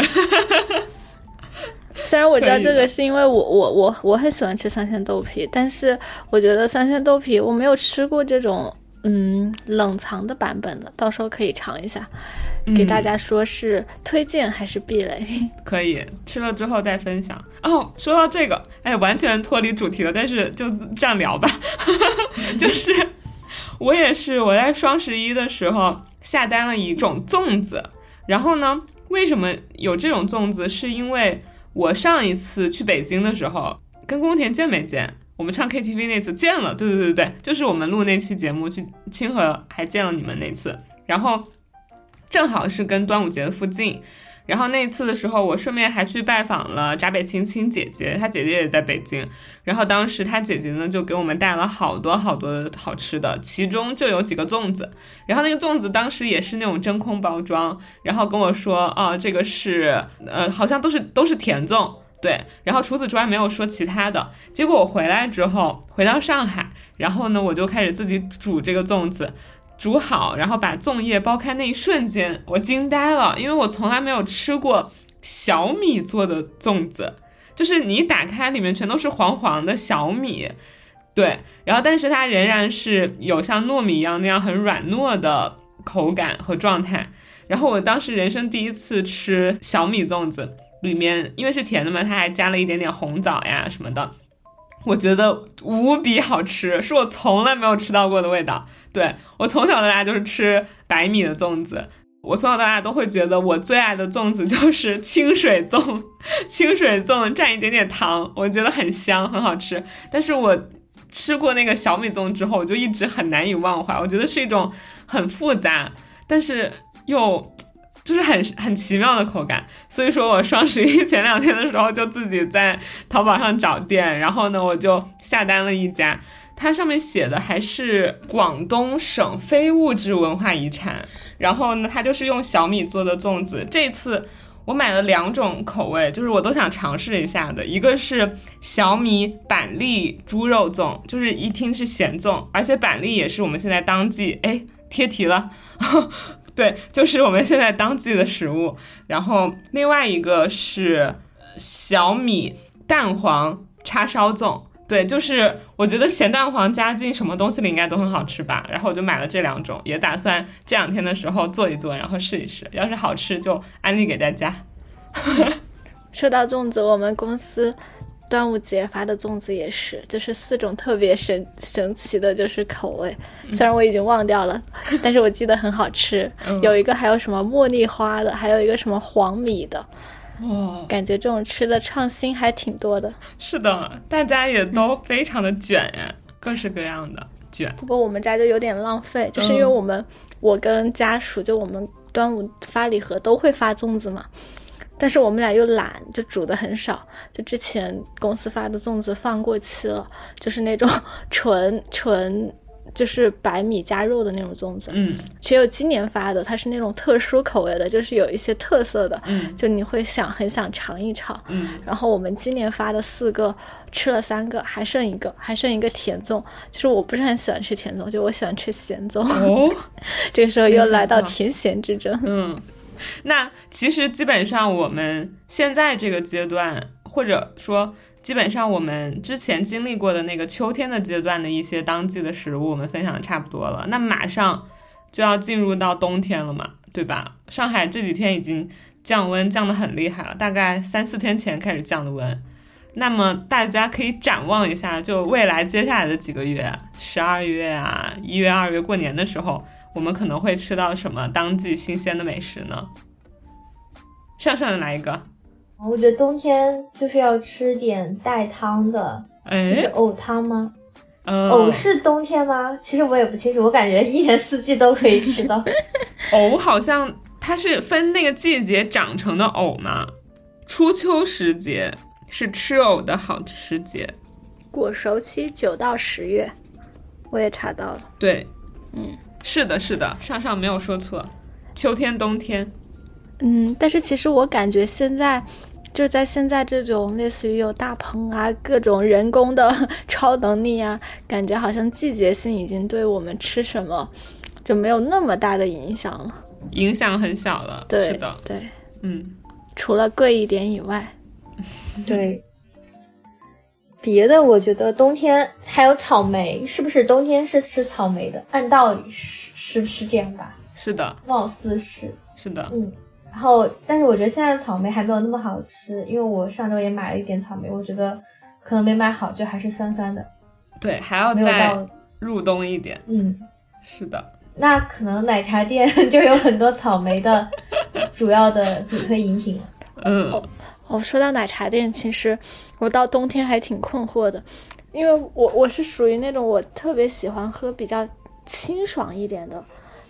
Speaker 5: 虽然我知道这个是因为我我我我很喜欢吃三鲜豆皮，但是我觉得三鲜豆皮我没有吃过这种嗯冷藏的版本的，到时候可以尝一下，给大家说是推荐还是避雷？
Speaker 1: 可以吃了之后再分享哦。说到这个，哎，完全脱离主题了，但是就这样聊吧。就是我也是我在双十一的时候下单了一种粽子，然后呢，为什么有这种粽子？是因为我上一次去北京的时候，跟宫田见没见？我们唱 KTV 那次见了，对对对对，就是我们录那期节目去清河还见了你们那次，然后正好是跟端午节的附近，然后那次的时候，我顺便还去拜访了闸北青青姐姐，她姐姐也在北京，然后当时她姐姐呢就给我们带了好多好多好吃的，其中就有几个粽子，然后那个粽子当时也是那种真空包装，然后跟我说，哦，这个是呃，好像都是都是甜粽。对，然后除此之外没有说其他的。结果我回来之后，回到上海，然后呢，我就开始自己煮这个粽子，煮好，然后把粽叶剥开那一瞬间，我惊呆了，因为我从来没有吃过小米做的粽子，就是你打开里面全都是黄黄的小米，对，然后但是它仍然是有像糯米一样那样很软糯的口感和状态。然后我当时人生第一次吃小米粽子。里面因为是甜的嘛，它还加了一点点红枣呀什么的，我觉得无比好吃，是我从来没有吃到过的味道。对我从小到大就是吃白米的粽子，我从小到大都会觉得我最爱的粽子就是清水粽，清水粽蘸一点点糖，我觉得很香很好吃。但是我吃过那个小米粽之后，我就一直很难以忘怀，我觉得是一种很复杂，但是又。就是很很奇妙的口感，所以说我双十一前两天的时候就自己在淘宝上找店，然后呢我就下单了一家，它上面写的还是广东省非物质文化遗产，然后呢它就是用小米做的粽子，这次我买了两种口味，就是我都想尝试一下的，一个是小米板栗猪肉粽，就是一听是咸粽，而且板栗也是我们现在当季，哎贴题了。对，就是我们现在当季的食物。然后另外一个是小米蛋黄叉烧粽，对，就是我觉得咸蛋黄加进什么东西里应该都很好吃吧。然后我就买了这两种，也打算这两天的时候做一做，然后试一试。要是好吃就安利给大家。
Speaker 5: 说到粽子，我们公司。端午节发的粽子也是，就是四种特别神神奇的，就是口味。虽然我已经忘掉了，但是我记得很好吃。有一个还有什么茉莉花的，还有一个什么黄米的。
Speaker 1: 哦，
Speaker 5: 感觉这种吃的创新还挺多的。
Speaker 1: 是的，大家也都非常的卷呀，各式各样的。卷。
Speaker 5: 不过我们家就有点浪费，就是因为我们、我跟家属就我们端午发礼盒都会发粽子嘛，但是我们俩又懒，就煮的很少。就之前公司发的粽子放过期了，就是那种 纯纯就是白米加肉的那种粽子。
Speaker 1: 嗯
Speaker 5: 只有今年发的，它是那种特殊口味的，就是有一些特色的，
Speaker 1: 嗯
Speaker 5: 就你会想很想尝一尝。
Speaker 1: 嗯，
Speaker 5: 然后我们今年发的四个吃了三个，还剩一个，还剩一个甜粽。就是我不是很喜欢吃甜粽，就我喜欢吃咸粽。
Speaker 1: 哦，
Speaker 5: 这个时候又来到甜咸之争。
Speaker 1: 嗯，那其实基本上我们现在这个阶段，或者说基本上我们之前经历过的那个秋天的阶段的一些当季的食物，我们分享的差不多了。那马上就要进入到冬天了嘛，对吧？上海这几天已经降温降得很厉害了，大概三四天前开始降的温。那么大家可以展望一下，就未来接下来的几个月，十二月啊、一月、二月过年的时候，我们可能会吃到什么当季新鲜的美食呢？上上来一个，
Speaker 4: 我觉得冬天就是要吃点带汤的，是
Speaker 1: 哎，
Speaker 4: 藕汤吗？
Speaker 1: 嗯，
Speaker 4: 藕是冬天吗？其实我也不清楚，我感觉一年四季都可以吃到。
Speaker 1: 藕好像它是分那个季节长成的藕嘛，初秋时节是吃藕的好时节，
Speaker 5: 果熟期九到十月，我也查到了。
Speaker 1: 对，
Speaker 5: 嗯，
Speaker 1: 是的，是的，上上没有说错，秋天、冬天，
Speaker 5: 嗯，但是其实我感觉现在。就是在现在这种类似于有大棚啊、各种人工的超能力啊，感觉好像季节性已经对我们吃什么就没有那么大的影响了。
Speaker 1: 影响很小了，
Speaker 5: 对，
Speaker 1: 是的，
Speaker 5: 对，
Speaker 1: 嗯，
Speaker 5: 除了贵一点以外，
Speaker 4: 对，别的我觉得冬天还有草莓，是不是冬天是吃草莓的？按道理是是不是这样吧？
Speaker 1: 是的，
Speaker 4: 貌似是，
Speaker 1: 是的，
Speaker 4: 嗯。然后，但是我觉得现在草莓还没有那么好吃，因为我上周也买了一点草莓，我觉得可能没买好，就还是酸酸的，
Speaker 1: 对，还要再，入冬一点，
Speaker 4: 嗯。
Speaker 1: 是的，
Speaker 4: 那可能奶茶店 就有很多草莓的主要的主推饮品了。
Speaker 1: 嗯，
Speaker 5: 哦，说到奶茶店，其实我到冬天还挺困惑的，因为我我是属于那种我特别喜欢喝比较清爽一点的，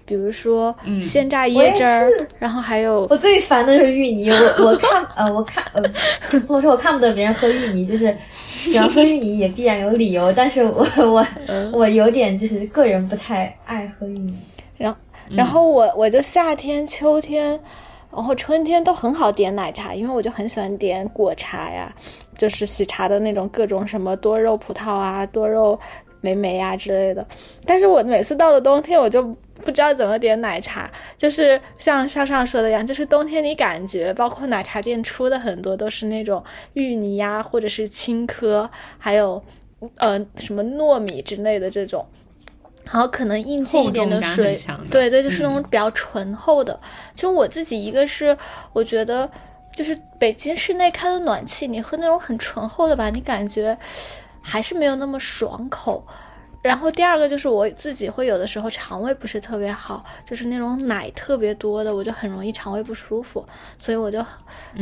Speaker 5: 比如说
Speaker 1: 嗯
Speaker 5: 鲜榨椰汁儿
Speaker 4: 是，
Speaker 5: 然后还有
Speaker 4: 我最烦的是芋泥，我我看呃我看呃，不能说我看不得别人喝芋泥，就是喜欢喝芋泥也必然有理由，但是我我我有点就是个人不太爱喝芋泥。
Speaker 5: 然然后我我就夏天、秋天，然后春天都很好点奶茶，因为我就很喜欢点果茶呀，就是喜茶的那种各种什么多肉葡萄啊、多肉莓莓啊之类的。但是我每次到了冬天，我就不知道怎么点奶茶，就是像上上说的一样，就是冬天你感觉包括奶茶店出的很多都是那种芋泥呀，或者是青稞，还有呃什么糯米之类的这种。然后可能应季一点的水
Speaker 1: 的，
Speaker 5: 对对，就是那
Speaker 1: 嗯
Speaker 5: 种比较醇厚的。其实我自己一个是我觉得，就是北京室内开的暖气，你喝那种很醇厚的吧，你感觉还是没有那么爽口。然后第二个就是我自己会有的时候肠胃不是特别好，就是那种奶特别多的，我就很容易肠胃不舒服，所以我就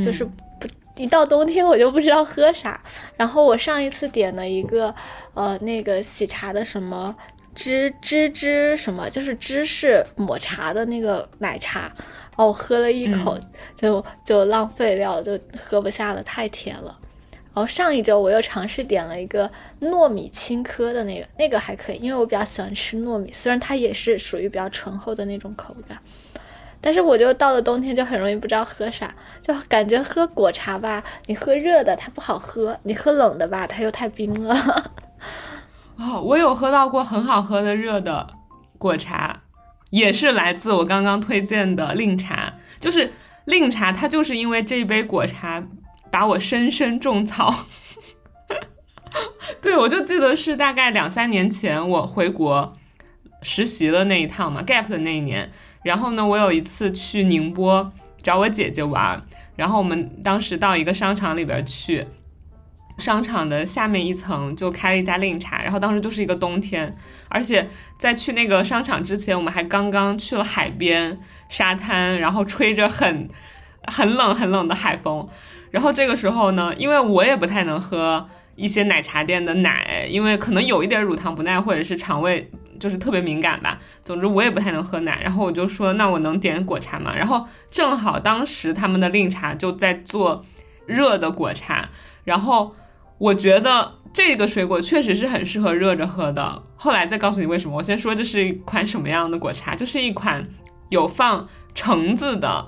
Speaker 5: 就是不、一到冬天我就不知道喝啥。然后我上一次点了一个呃那个喜茶的什么芝芝芝什么，就是芝士抹茶的那个奶茶，然后我喝了一口、就就浪费掉了，就喝不下了，太甜了。然后上一周我又尝试点了一个糯米青稞的那个，那个还可以，因为我比较喜欢吃糯米，虽然它也是属于比较醇厚的那种口感，但是我就到了冬天就很容易不知道喝啥，就感觉喝果茶吧，你喝热的它不好喝，你喝冷的吧它又太冰了。
Speaker 1: 哦，我有喝到过很好喝的热的果茶，也是来自我刚刚推荐的令茶。就是令茶，它就是因为这一杯果茶把我深深种草。对，我就记得是大概两三年前我回国实习的那一趟嘛，gap 的那一年。然后呢，我有一次去宁波找我姐姐玩，然后我们当时到一个商场里边去，商场的下面一层就开了一家令茶，然后当时就是一个冬天，而且在去那个商场之前，我们还刚刚去了海边沙滩，然后吹着很很冷很冷的海风，然后这个时候呢，因为我也不太能喝一些奶茶店的奶，因为可能有一点乳糖不耐，或者是肠胃就是特别敏感吧。总之我也不太能喝奶，然后我就说那我能点果茶吗？然后正好当时他们的令茶就在做热的果茶，然后我觉得这个水果确实是很适合热着喝的。后来再告诉你为什么。我先说这是一款什么样的果茶，就是一款有放橙子的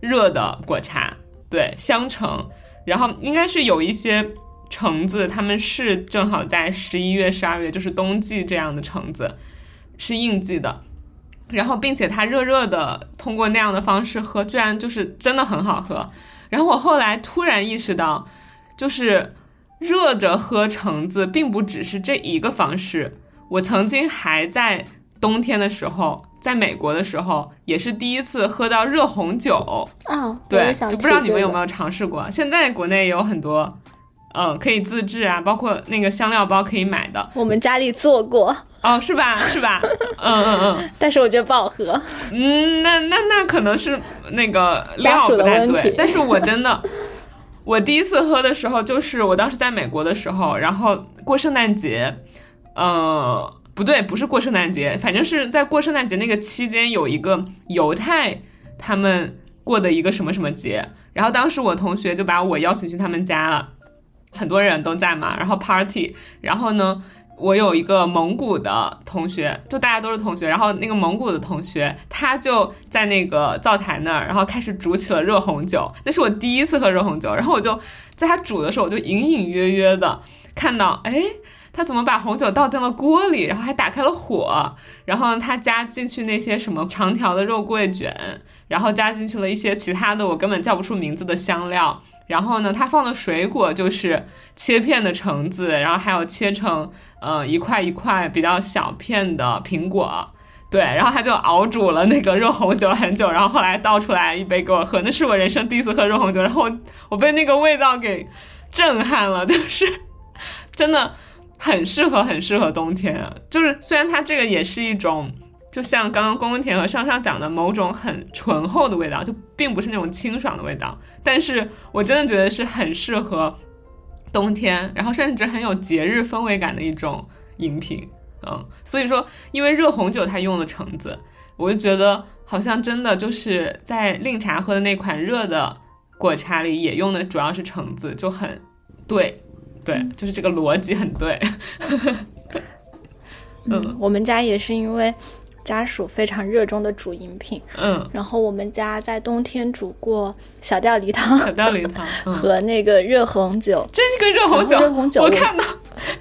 Speaker 1: 热的果茶，对，香橙，然后应该是有一些。橙子，他们是正好在十一月、十二月，就是冬季这样的橙子，是应季的。然后，并且它热热的，通过那样的方式喝，居然就是真的很好喝。然后我后来突然意识到，就是热着喝橙子，并不只是这一个方式。我曾经还在冬天的时候，在美国的时候，也是第一次喝到热红酒。
Speaker 5: 哦，
Speaker 1: 对，就不知道你们有没有尝试过。现在国内有很多。嗯，可以自制啊，包括那个香料包可以买的。
Speaker 5: 我们家里做过
Speaker 1: 哦，是吧？是吧？嗯嗯嗯。
Speaker 5: 但是我觉得不好喝。
Speaker 1: 嗯，那那那可能是那个料不太对。但是我真的，我第一次喝的时候，就是我当时在美国的时候，然后过圣诞节。呃，不对，不是过圣诞节，反正是在过圣诞节那个期间有一个犹太他们过的一个什么什么节，然后当时我同学就把我邀请去他们家了。很多人都在嘛，然后 party，然后呢，我有一个蒙古的同学，就大家都是同学，然后那个蒙古的同学他就在那个灶台那儿，然后开始煮起了热红酒，那是我第一次喝热红酒，然后我就在他煮的时候，我就隐隐约约的看到，哎，他怎么把红酒倒进了锅里，然后还打开了火，然后他加进去那些什么长条的肉桂卷，然后加进去了一些其他的我根本叫不出名字的香料。然后呢，他放的水果就是切片的橙子，然后还有切成呃一块一块比较小片的苹果，对，然后他就熬煮了那个热红酒很久，然后后来倒出来一杯给我喝，那是我人生第一次喝热红酒，然后我被那个味道给震撼了，就是 真的很适合，很适合冬天，就是虽然它这个也是一种。就像刚刚宫田和上上讲的，某种很醇厚的味道，就并不是那种清爽的味道。但是我真的觉得是很适合冬天，然后甚至很有节日氛围感的一种饮品。嗯，所以说，因为热红酒它用了橙子，我就觉得好像真的就是在令茶喝的那款热的果茶里也用的主要是橙子，就很对，对，就是这个逻辑很对。
Speaker 5: 嗯，我们家也是因为。家属非常热衷的煮饮品，
Speaker 1: 嗯，
Speaker 5: 然后我们家在冬天煮过小吊梨汤，
Speaker 1: 小吊梨汤
Speaker 5: 和那个热红酒，
Speaker 1: 这个热红酒，
Speaker 5: 热红酒，
Speaker 1: 我看到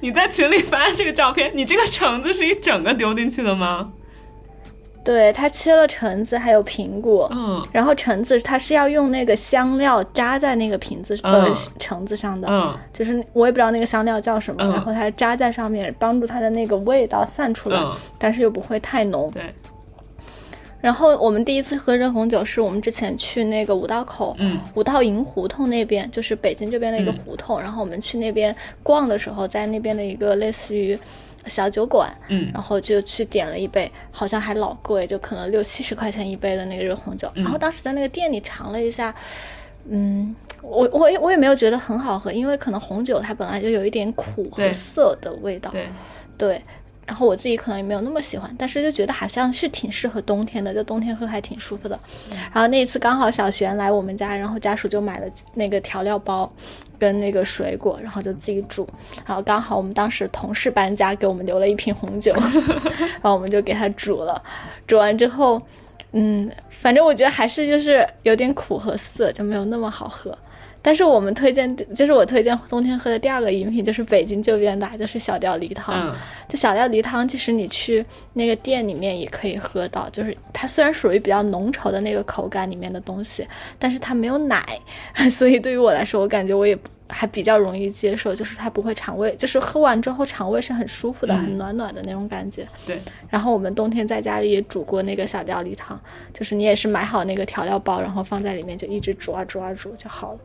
Speaker 1: 你在群里发这个照片，你这个橙子是一整个丢进去的吗？
Speaker 5: 对它切了橙子，还有苹果，
Speaker 1: 嗯，
Speaker 5: 然后橙子它是要用那个香料扎在那个瓶子呃橙子上的，
Speaker 1: 嗯，
Speaker 5: 就是我也不知道那个香料叫什么，然后它扎在上面，帮助它的那个味道散出来，但是又不会太浓。
Speaker 1: 对。
Speaker 5: 然后我们第一次喝热红酒是我们之前去那个五道口，
Speaker 1: 嗯，
Speaker 5: 五道营胡同那边，就是北京这边的一个胡同，然后我们去那边逛的时候，在那边的一个类似于。小酒馆，
Speaker 1: 嗯，
Speaker 5: 然后就去点了一杯，好像还老贵，就可能六七十块钱一杯的那个热红酒。然后当时在那个店里尝了一下，嗯，我我我也没有觉得很好喝，因为可能红酒它本来就有一点苦和涩的味道，
Speaker 1: 对
Speaker 5: 对。然后我自己可能也没有那么喜欢，但是就觉得好像是挺适合冬天的，就冬天喝还挺舒服的。然后那一次刚好小璇来我们家，然后家属就买了那个调料包，跟那个水果，然后就自己煮。然后刚好我们当时同事搬家，给我们留了一瓶红酒，然后我们就给他煮了。煮完之后，嗯，反正我觉得还是就是有点苦和涩，就没有那么好喝。但是我们推荐，就是我推荐冬天喝的第二个饮品，就是北京这边的，就是小吊梨汤。就小吊梨汤，其实你去那个店里面也可以喝到，就是它虽然属于比较浓稠的那个口感里面的东西，但是它没有奶，所以对于我来说，我感觉我也还比较容易接受，就是它不会肠胃，就是喝完之后肠胃是很舒服的，很暖暖的那种感觉。
Speaker 1: 对。
Speaker 5: 然后我们冬天在家里也煮过那个小吊梨汤，就是你也是买好那个调料包，然后放在里面就一直煮啊煮啊煮就好了。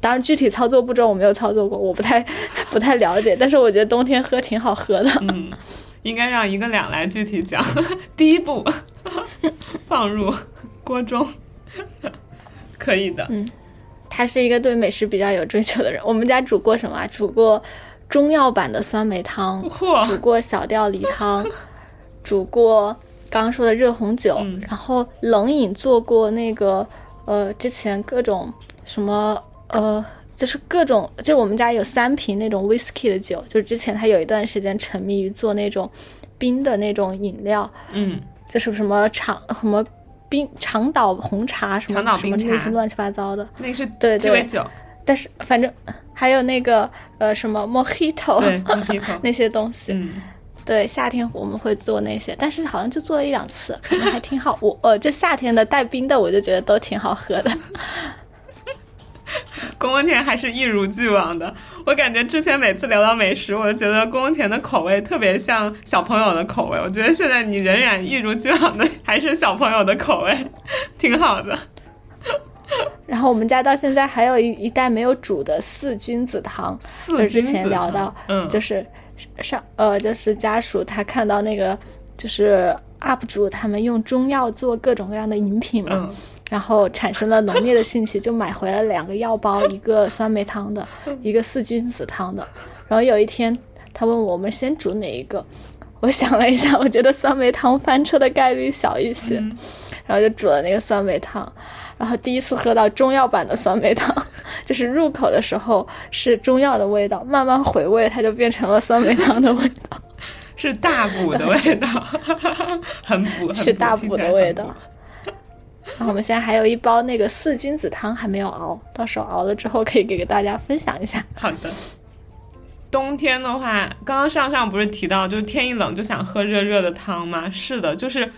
Speaker 5: 当然，具体操作步骤我没有操作过，我不太 不太了解。但是我觉得冬天喝挺好喝的。
Speaker 1: 嗯，应该让一个两来具体讲。第一步，放入锅中，可以的。
Speaker 5: 嗯，他是一个对美食比较有追求的人。我们家煮过什么？煮过中药版的酸梅汤，煮，过小吊梨汤，煮过刚刚说的热红酒，
Speaker 1: 嗯
Speaker 5: 然后冷饮做过那个呃之前各种什么呃。就是各种，就是我们家有三瓶那种 whisky 的酒，就是之前他有一段时间沉迷于做那种冰的那种饮料，
Speaker 1: 嗯，
Speaker 5: 就是什么长什么冰长岛红茶什么
Speaker 1: 长岛
Speaker 5: 什么那些乱七八糟的，
Speaker 1: 那个是
Speaker 5: 对对。
Speaker 1: 鸡尾酒，
Speaker 5: 但是反正还有那个呃什么 mojito
Speaker 1: mojito
Speaker 5: 那些东西，
Speaker 1: 嗯，
Speaker 5: 对夏天我们会做那些，但是好像就做了一两次，可能还挺好。我呃就夏天的带冰的，我就觉得都挺好喝的。
Speaker 1: 宫本田还是一如既往的。我感觉之前每次聊到美食，我就觉得宫本田的口味特别像小朋友的口味。我觉得现在你仍然一如既往的还是小朋友的口味，挺好的。
Speaker 5: 然后我们家到现在还有一一袋没有煮的四君子汤，
Speaker 1: 四
Speaker 5: 就是之前聊到，
Speaker 1: 嗯，
Speaker 5: 就是上呃就是家属他看到那个就是 UP 主他们用中药做各种各样的饮品嘛，
Speaker 1: 嗯
Speaker 5: 然后产生了浓烈的兴趣，就买回了两个药包，一个酸梅汤的，一个四君子汤的。然后有一天，他问我们先煮哪一个，我想了一下，我觉得酸梅汤翻车的概率小一些，然后就煮了那个酸梅汤。然后第一次喝到中药版的酸梅汤，就是入口的时候是中药的味道，慢慢回味，它就变成了酸梅汤的味道，
Speaker 1: 是大补的味道，很补，很
Speaker 5: 是大补的味道。我们现在还有一包那个四君子汤还没有熬，到时候熬了之后可以给给大家分享一下。
Speaker 1: 好的。冬天的话，刚刚上上不是提到，就是天一冷就想喝热热的汤吗？是的，就是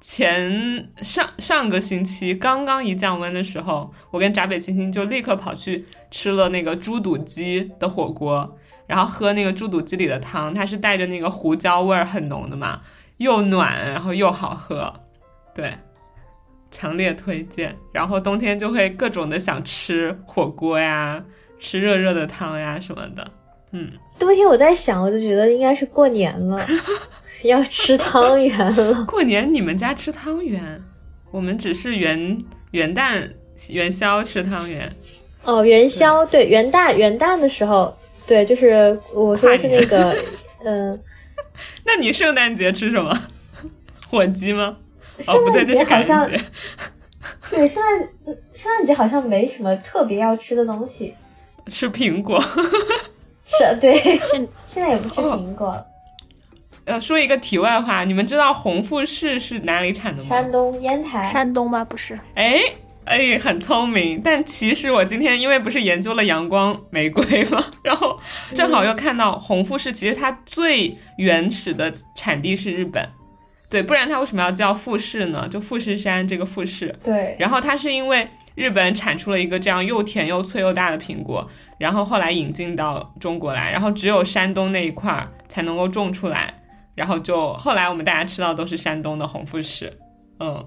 Speaker 1: 前上上个星期刚刚一降温的时候，我跟闸北青青就立刻跑去吃了那个猪肚鸡的火锅，然后喝那个猪肚鸡里的汤，它是带着那个胡椒味儿很浓的嘛，又暖然后又好喝，对，强烈推荐。然后冬天就会各种的想吃火锅呀，吃热热的汤呀什么的。嗯，
Speaker 4: 冬天我在想，我就觉得应该是过年了，要吃汤圆了。
Speaker 1: 过年你们家吃汤圆，我们只是元元旦元宵吃汤圆。
Speaker 4: 哦，元宵对元旦元旦的时候，对，就是我说的是那个，嗯、
Speaker 1: 那你圣诞节吃什么？火鸡吗？哦，
Speaker 4: 圣
Speaker 1: 不对，
Speaker 4: 诞
Speaker 1: 这是感
Speaker 4: 节好像。对圣诞嗯圣诞节好像没什么特别要吃的东西。
Speaker 1: 吃苹果。
Speaker 4: 是，对，
Speaker 5: 现
Speaker 4: 现在也不吃苹果了。
Speaker 1: 呃，说一个题外话，你们知道红富士是哪里产的吗？
Speaker 4: 山东烟台，
Speaker 5: 山东吗？不是，
Speaker 1: 哎哎，很聪明。但其实我今天因为不是研究了阳光玫瑰嘛，然后正好又看到红富士，其实它最原始的产地是日本。对，不然它为什么要叫富士呢？就富士山这个富士。
Speaker 4: 对，
Speaker 1: 然后它是因为日本产出了一个这样又甜又脆又大的苹果，然后后来引进到中国来，然后只有山东那一块儿才能够种出来，然后就后来我们大家吃到都是山东的红富士。嗯，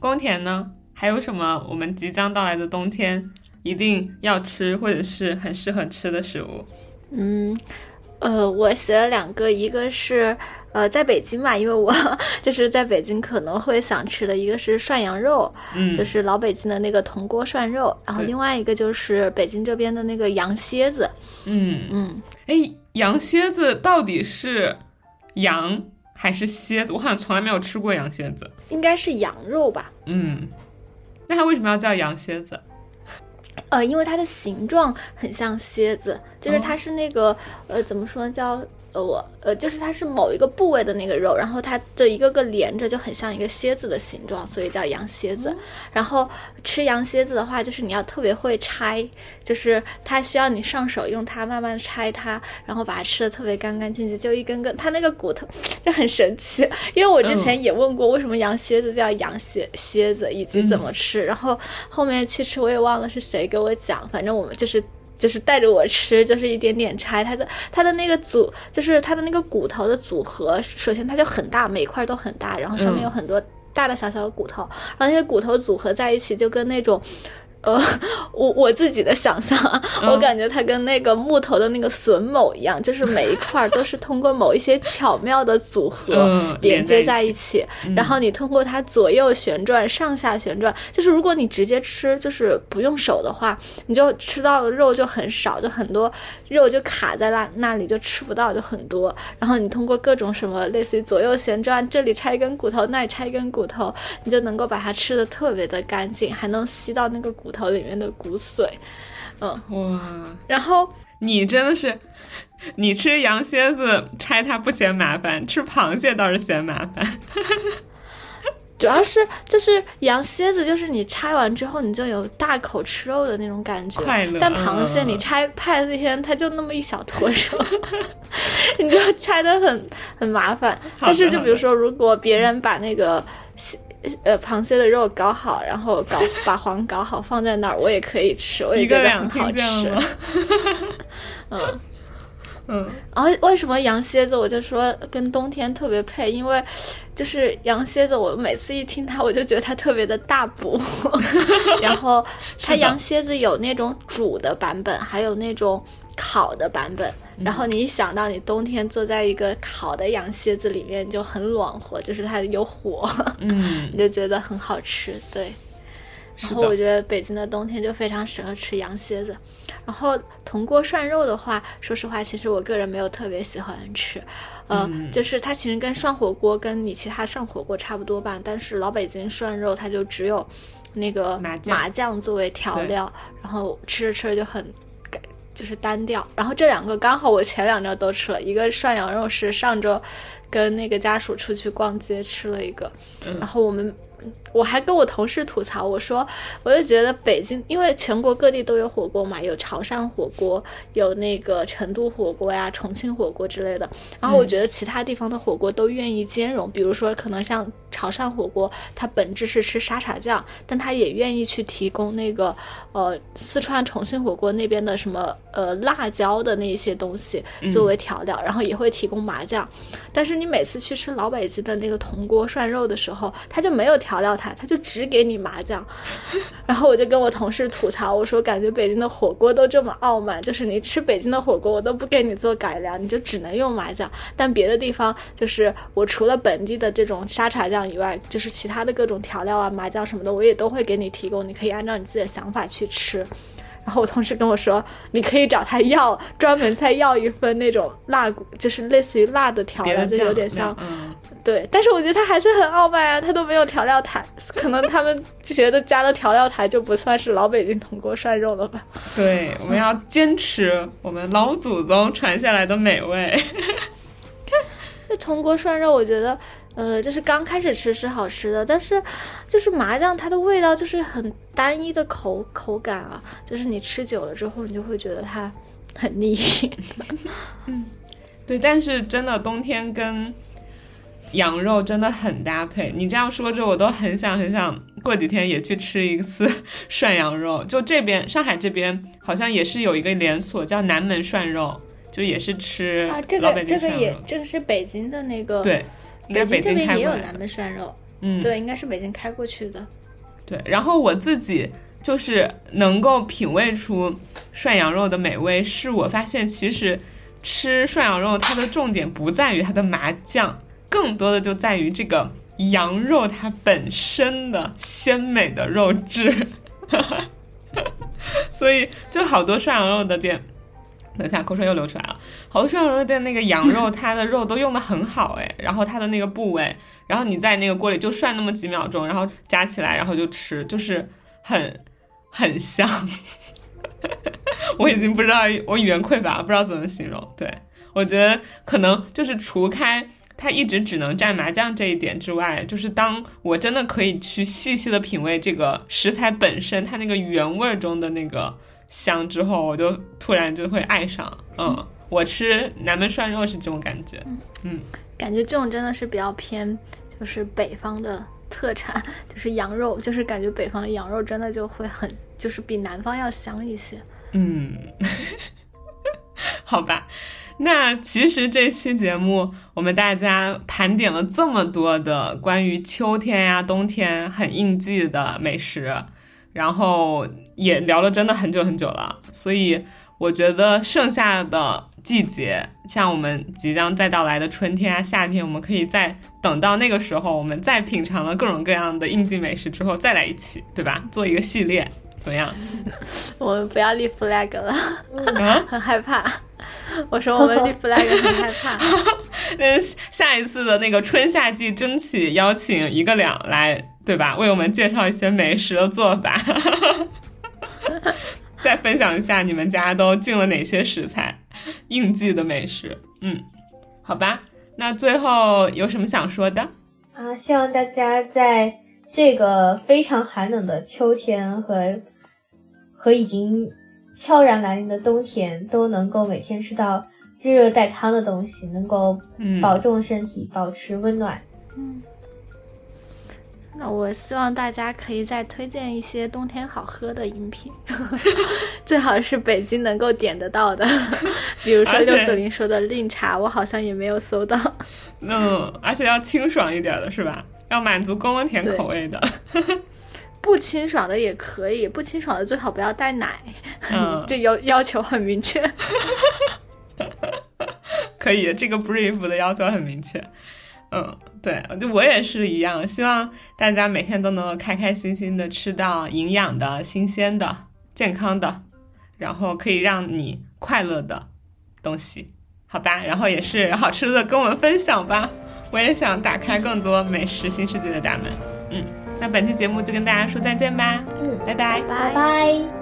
Speaker 1: 宫田呢？还有什么我们即将到来的冬天一定要吃或者是很适合吃的食物？
Speaker 5: 嗯，呃，我写了两个，一个是呃，在北京嘛，因为我 就是在北京可能会想吃的，一个是涮羊肉，
Speaker 1: 嗯，
Speaker 5: 就是老北京的那个铜锅涮肉，然后另外一个就是北京这边的那个羊蝎子，
Speaker 1: 嗯，
Speaker 5: 嗯，
Speaker 1: 哎，羊蝎子到底是羊还是蝎子？我好像从来没有吃过羊蝎子。
Speaker 5: 应该是羊肉吧。
Speaker 1: 嗯，那它为什么要叫羊蝎子？
Speaker 5: 呃，因为它的形状很像蝎子，就是它是那个、呃，怎么说呢叫呃我呃，就是它是某一个部位的那个肉，然后它的一个个连着，就很像一个蝎子的形状，所以叫羊蝎子。然后吃羊蝎子的话，就是你要特别会拆，就是它需要你上手用它慢慢拆它，然后把它吃的特别干干净净，就一根根，它那个骨头就很神奇。因为我之前也问过为什么羊蝎子叫羊蝎蝎子，以及怎么吃，然后后面去吃我也忘了是谁给我讲，反正我们就是。就是带着我吃，就是一点点拆它的它的那个组，就是它的那个骨头的组合。首先它就很大，每块都很大，然后上面有很多大大小小的骨头，然后那些骨头组合在一起，就跟那种。呃，我我自己的想象啊，我感觉它跟那个木头的那个榫卯一样，就是每一块都是通过某一些巧妙的组合 连接在一起，然后你通过它左右旋转、上下旋转，就是如果你直接吃，就是不用手的话，你就吃到的肉就很少，就很多肉就卡在那那里，就吃不到就很多。然后你通过各种什么类似于左右旋转，这里拆一根骨头，那里拆一根骨头，你就能够把它吃的特别的干净，还能吸到那个骨头。头里面的骨髓，嗯
Speaker 1: 哇，
Speaker 5: 然后
Speaker 1: 你真的是，你吃羊蝎子拆它不嫌麻烦，吃螃蟹倒是嫌麻烦。
Speaker 5: 主要是就是羊蝎子，就是你拆完之后，你就有大口吃肉的那种感觉。
Speaker 1: 快乐。
Speaker 5: 但螃蟹你拆派那天，它就那么一小坨肉，你就拆的很很麻烦。但是就比如说，如果别人把那个。呃，螃蟹的肉搞好，然后搞把黄搞好，放在那儿，我也可以吃，我也觉得很好吃。嗯 嗯，然后为什么羊蝎子，我就说跟冬天特别配，因为就是羊蝎子，我每次一听它，我就觉得它特别的大补。然后它羊蝎子有那种煮的版本，还有那种。烤的版本，然后你一想到你冬天坐在一个烤的羊蝎子里面，就很暖和，就是它有火，
Speaker 1: 嗯，
Speaker 5: 你就觉得很好吃。对，然后我觉得北京的冬天就非常适合吃羊蝎子。然后铜锅涮肉的话，说实话，其实我个人没有特别喜欢吃，呃，就是它其实跟涮火锅跟你其他涮火锅差不多吧，但是老北京涮肉它就只有那个麻酱作为调料，然后吃着吃着就很。就是单调，然后这两个刚好我前两周都吃了一个涮羊肉是上周跟那个家属出去逛街吃了一个，然后我们。我还跟我同事吐槽，我说，我就觉得北京，因为全国各地都有火锅嘛，有潮汕火锅，有那个成都火锅呀、重庆火锅之类的。然后我觉得其他地方的火锅都愿意兼容，比如说可能像潮汕火锅，它本质是吃沙茶酱，但它也愿意去提供那个呃四川重庆火锅那边的什么呃辣椒的那些东西作为调料，然后也会提供麻酱。但是你每次去吃老北京的那个铜锅涮肉的时候，它就没有调料。他他就只给你麻酱，然后我就跟我同事吐槽，我说感觉北京的火锅都这么傲慢，就是你吃北京的火锅，我都不给你做改良，你就只能用麻酱。但别的地方就是我除了本地的这种沙茶酱以外，就是其他的各种调料啊、麻酱什么的，我也都会给你提供，你可以按照你自己的想法去吃。然后我同事跟我说，你可以找他要专门再要一份那种辣，就是类似于辣的调料，就有点像。对，但是我觉得他还是很傲慢啊，他都没有调料台，可能他们觉得加了调料台就不算是老北京铜锅涮肉了吧？
Speaker 1: 对，我们要坚持我们老祖宗传下来的美味。
Speaker 5: 这铜锅涮肉，我觉得，呃，就是刚开始吃是好吃的，但是就是麻酱它的味道就是很单一的口口感啊，就是你吃久了之后，你就会觉得它很腻。
Speaker 1: 嗯，对，但是真的冬天跟。羊肉真的很搭配，你这样说着，我都很想很想过几天也去吃一次 涮羊肉。就这边上海这边好像也是有一个连锁叫南门涮肉，就也是吃
Speaker 5: 啊，这个这个也这个是北京的那个
Speaker 1: 对，应该
Speaker 5: 北
Speaker 1: 京
Speaker 5: 这边也有南门涮肉，
Speaker 1: 嗯，
Speaker 5: 对，应该是北京开过去的。
Speaker 1: 对，然后我自己就是能够品味出涮羊肉的美味，是我发现其实吃涮羊肉它的重点不在于它的麻酱。更多的就在于这个羊肉它本身的鲜美的肉质，所以就好多涮羊肉的店，等一下口水又流出来了。好多涮羊肉店那个羊肉，它的肉都用的很好哎，然后它的那个部位，然后你在那个锅里就涮那么几秒钟，然后夹起来，然后就吃，就是很很香。我已经不知道，我语言匮乏，不知道怎么形容。对我觉得可能就是除开。它一直只能蘸麻酱这一点之外，就是当我真的可以去细细的品味这个食材本身它那个原味中的那个香之后，我就突然就会爱上。嗯，我吃南门涮肉是这种感觉。嗯，
Speaker 5: 感觉这种真的是比较偏，就是北方的特产，就是羊肉，就是感觉北方的羊肉真的就会很，就是比南方要香一些。
Speaker 1: 嗯，好吧。那其实这期节目，我们大家盘点了这么多的关于秋天呀、冬天很应季的美食，然后也聊了真的很久很久了，所以我觉得剩下的季节，像我们即将再到来的春天啊、夏天，我们可以再等到那个时候，我们再品尝了各种各样的应季美食之后再来一起，对吧？做一个系列，怎么样？
Speaker 5: 我们不要立 flag 了，
Speaker 1: 啊，
Speaker 5: 很害怕。我说我们立 flag 很害怕。
Speaker 1: 那下一次的那个春夏季，争取邀请一个两来，对吧？为我们介绍一些美食的做法，再分享一下你们家都进了哪些食材，应季的美食。嗯，好吧。那最后有什么想说的？
Speaker 2: 啊，希望大家在这个非常寒冷的秋天和和已经悄然来临的冬天，都能够每天吃到热热带汤的东西，能够
Speaker 1: 嗯，
Speaker 2: 保重身体，保持温暖。
Speaker 5: 嗯那我希望大家可以再推荐一些冬天好喝的饮品，最好是北京能够点得到的，比如说六四零说的令茶，我好像也没有搜到。
Speaker 1: 嗯，而且要清爽一点的是吧？要满足宫温甜口味的。
Speaker 5: 不清爽的也可以，不清爽的最好不要带奶，
Speaker 1: 嗯，
Speaker 5: 这要要求很明确。
Speaker 1: 可以，这个 brief 的要求很明确。嗯，对，就我也是一样，希望大家每天都能够开开心心的吃到营养的、新鲜的、健康的，然后可以让你快乐的东西，好吧？然后也是好吃的跟我们分享吧，我也想打开更多美食新世界的大门。嗯，那本期节目就跟大家说再见吧，
Speaker 2: 嗯，
Speaker 1: 拜拜。
Speaker 2: 拜拜。